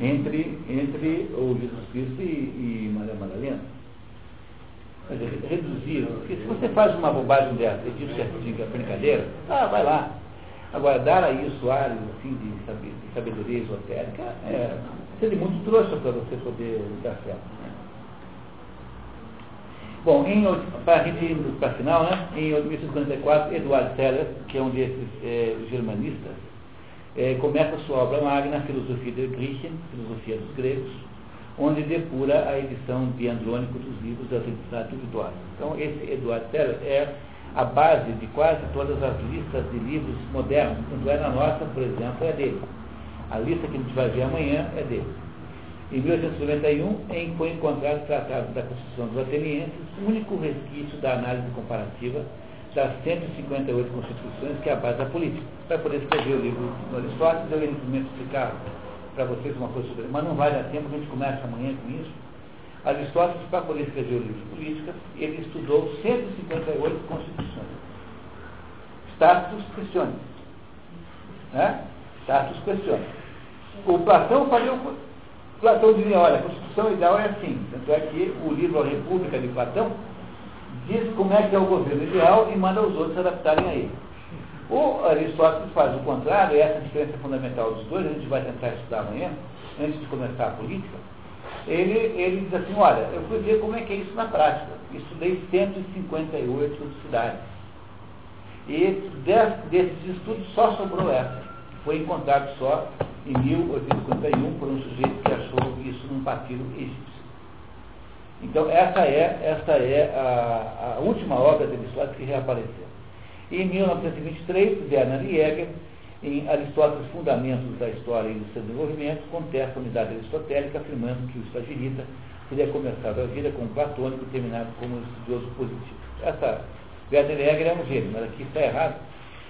entre, entre o Jesus Cristo e, e Maria Madalena. Reduzir, porque se você faz uma bobagem dessa e diz que é brincadeira, ah, vai lá. Agora, dar a isso áreas assim, de sabedoria esotérica é seria muito trouxa para você poder dar certo. Né? Bom, para a gente ir para a final, né, em 1854, Eduardo Teller, que é um desses é, germanistas, é, começa sua obra magna, Filosofia de Griechen, Filosofia dos Gregos, onde depura a edição de Andrônico dos livros das entidades individuais. Então, esse Eduardo Teller é a base de quase todas as listas de livros modernos. Quando é na nossa, por exemplo, é dele. A lista que a gente vai ver amanhã é dele. Em 1891, em, foi encontrado o Tratado da Constituição dos Atenienses, único resquício da análise comparativa das 158 constituições, que é a base da política. Para poder escrever o livro do Aristóteles, eu simplesmente explicar para vocês uma coisa sobre mas não vai dar tempo, a gente começa amanhã com isso. Aristóteles, para poder escrever o livro de política, ele estudou 158 constituições. Status questione. Né? Status questione. O Platão fazia o. Platão dizia, olha, a Constituição ideal é assim. Tanto é que o livro A República de Platão diz como é que é o governo ideal e manda os outros se adaptarem a ele. O Aristóteles faz o contrário, e essa é diferença fundamental dos dois, a gente vai tentar estudar amanhã, antes de começar a política. Ele, ele diz assim, olha, eu fui ver como é que é isso na prática. Estudei 158 cidades. E desses estudos só sobrou essa. Foi encontrado só em 1851 por um sujeito que achou isso num papiro egípcio. Então essa é, essa é a, a última obra de Aristóteles que reapareceu. E em 1923, Werner Jäger, em Aristóteles Fundamentos da História e do Seu Desenvolvimento, contesta a unidade aristotélica, afirmando que o estagirita teria começado a vida como platônico e terminado como estudioso positivo. Essa Werner Jäger é um gênio, mas aqui está errado.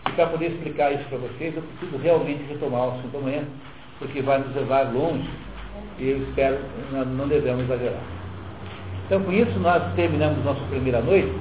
E para poder explicar isso para vocês, eu preciso realmente retomar o assunto amanhã, porque vai nos levar longe e eu espero, não devemos exagerar. Então, com isso, nós terminamos nossa primeira noite.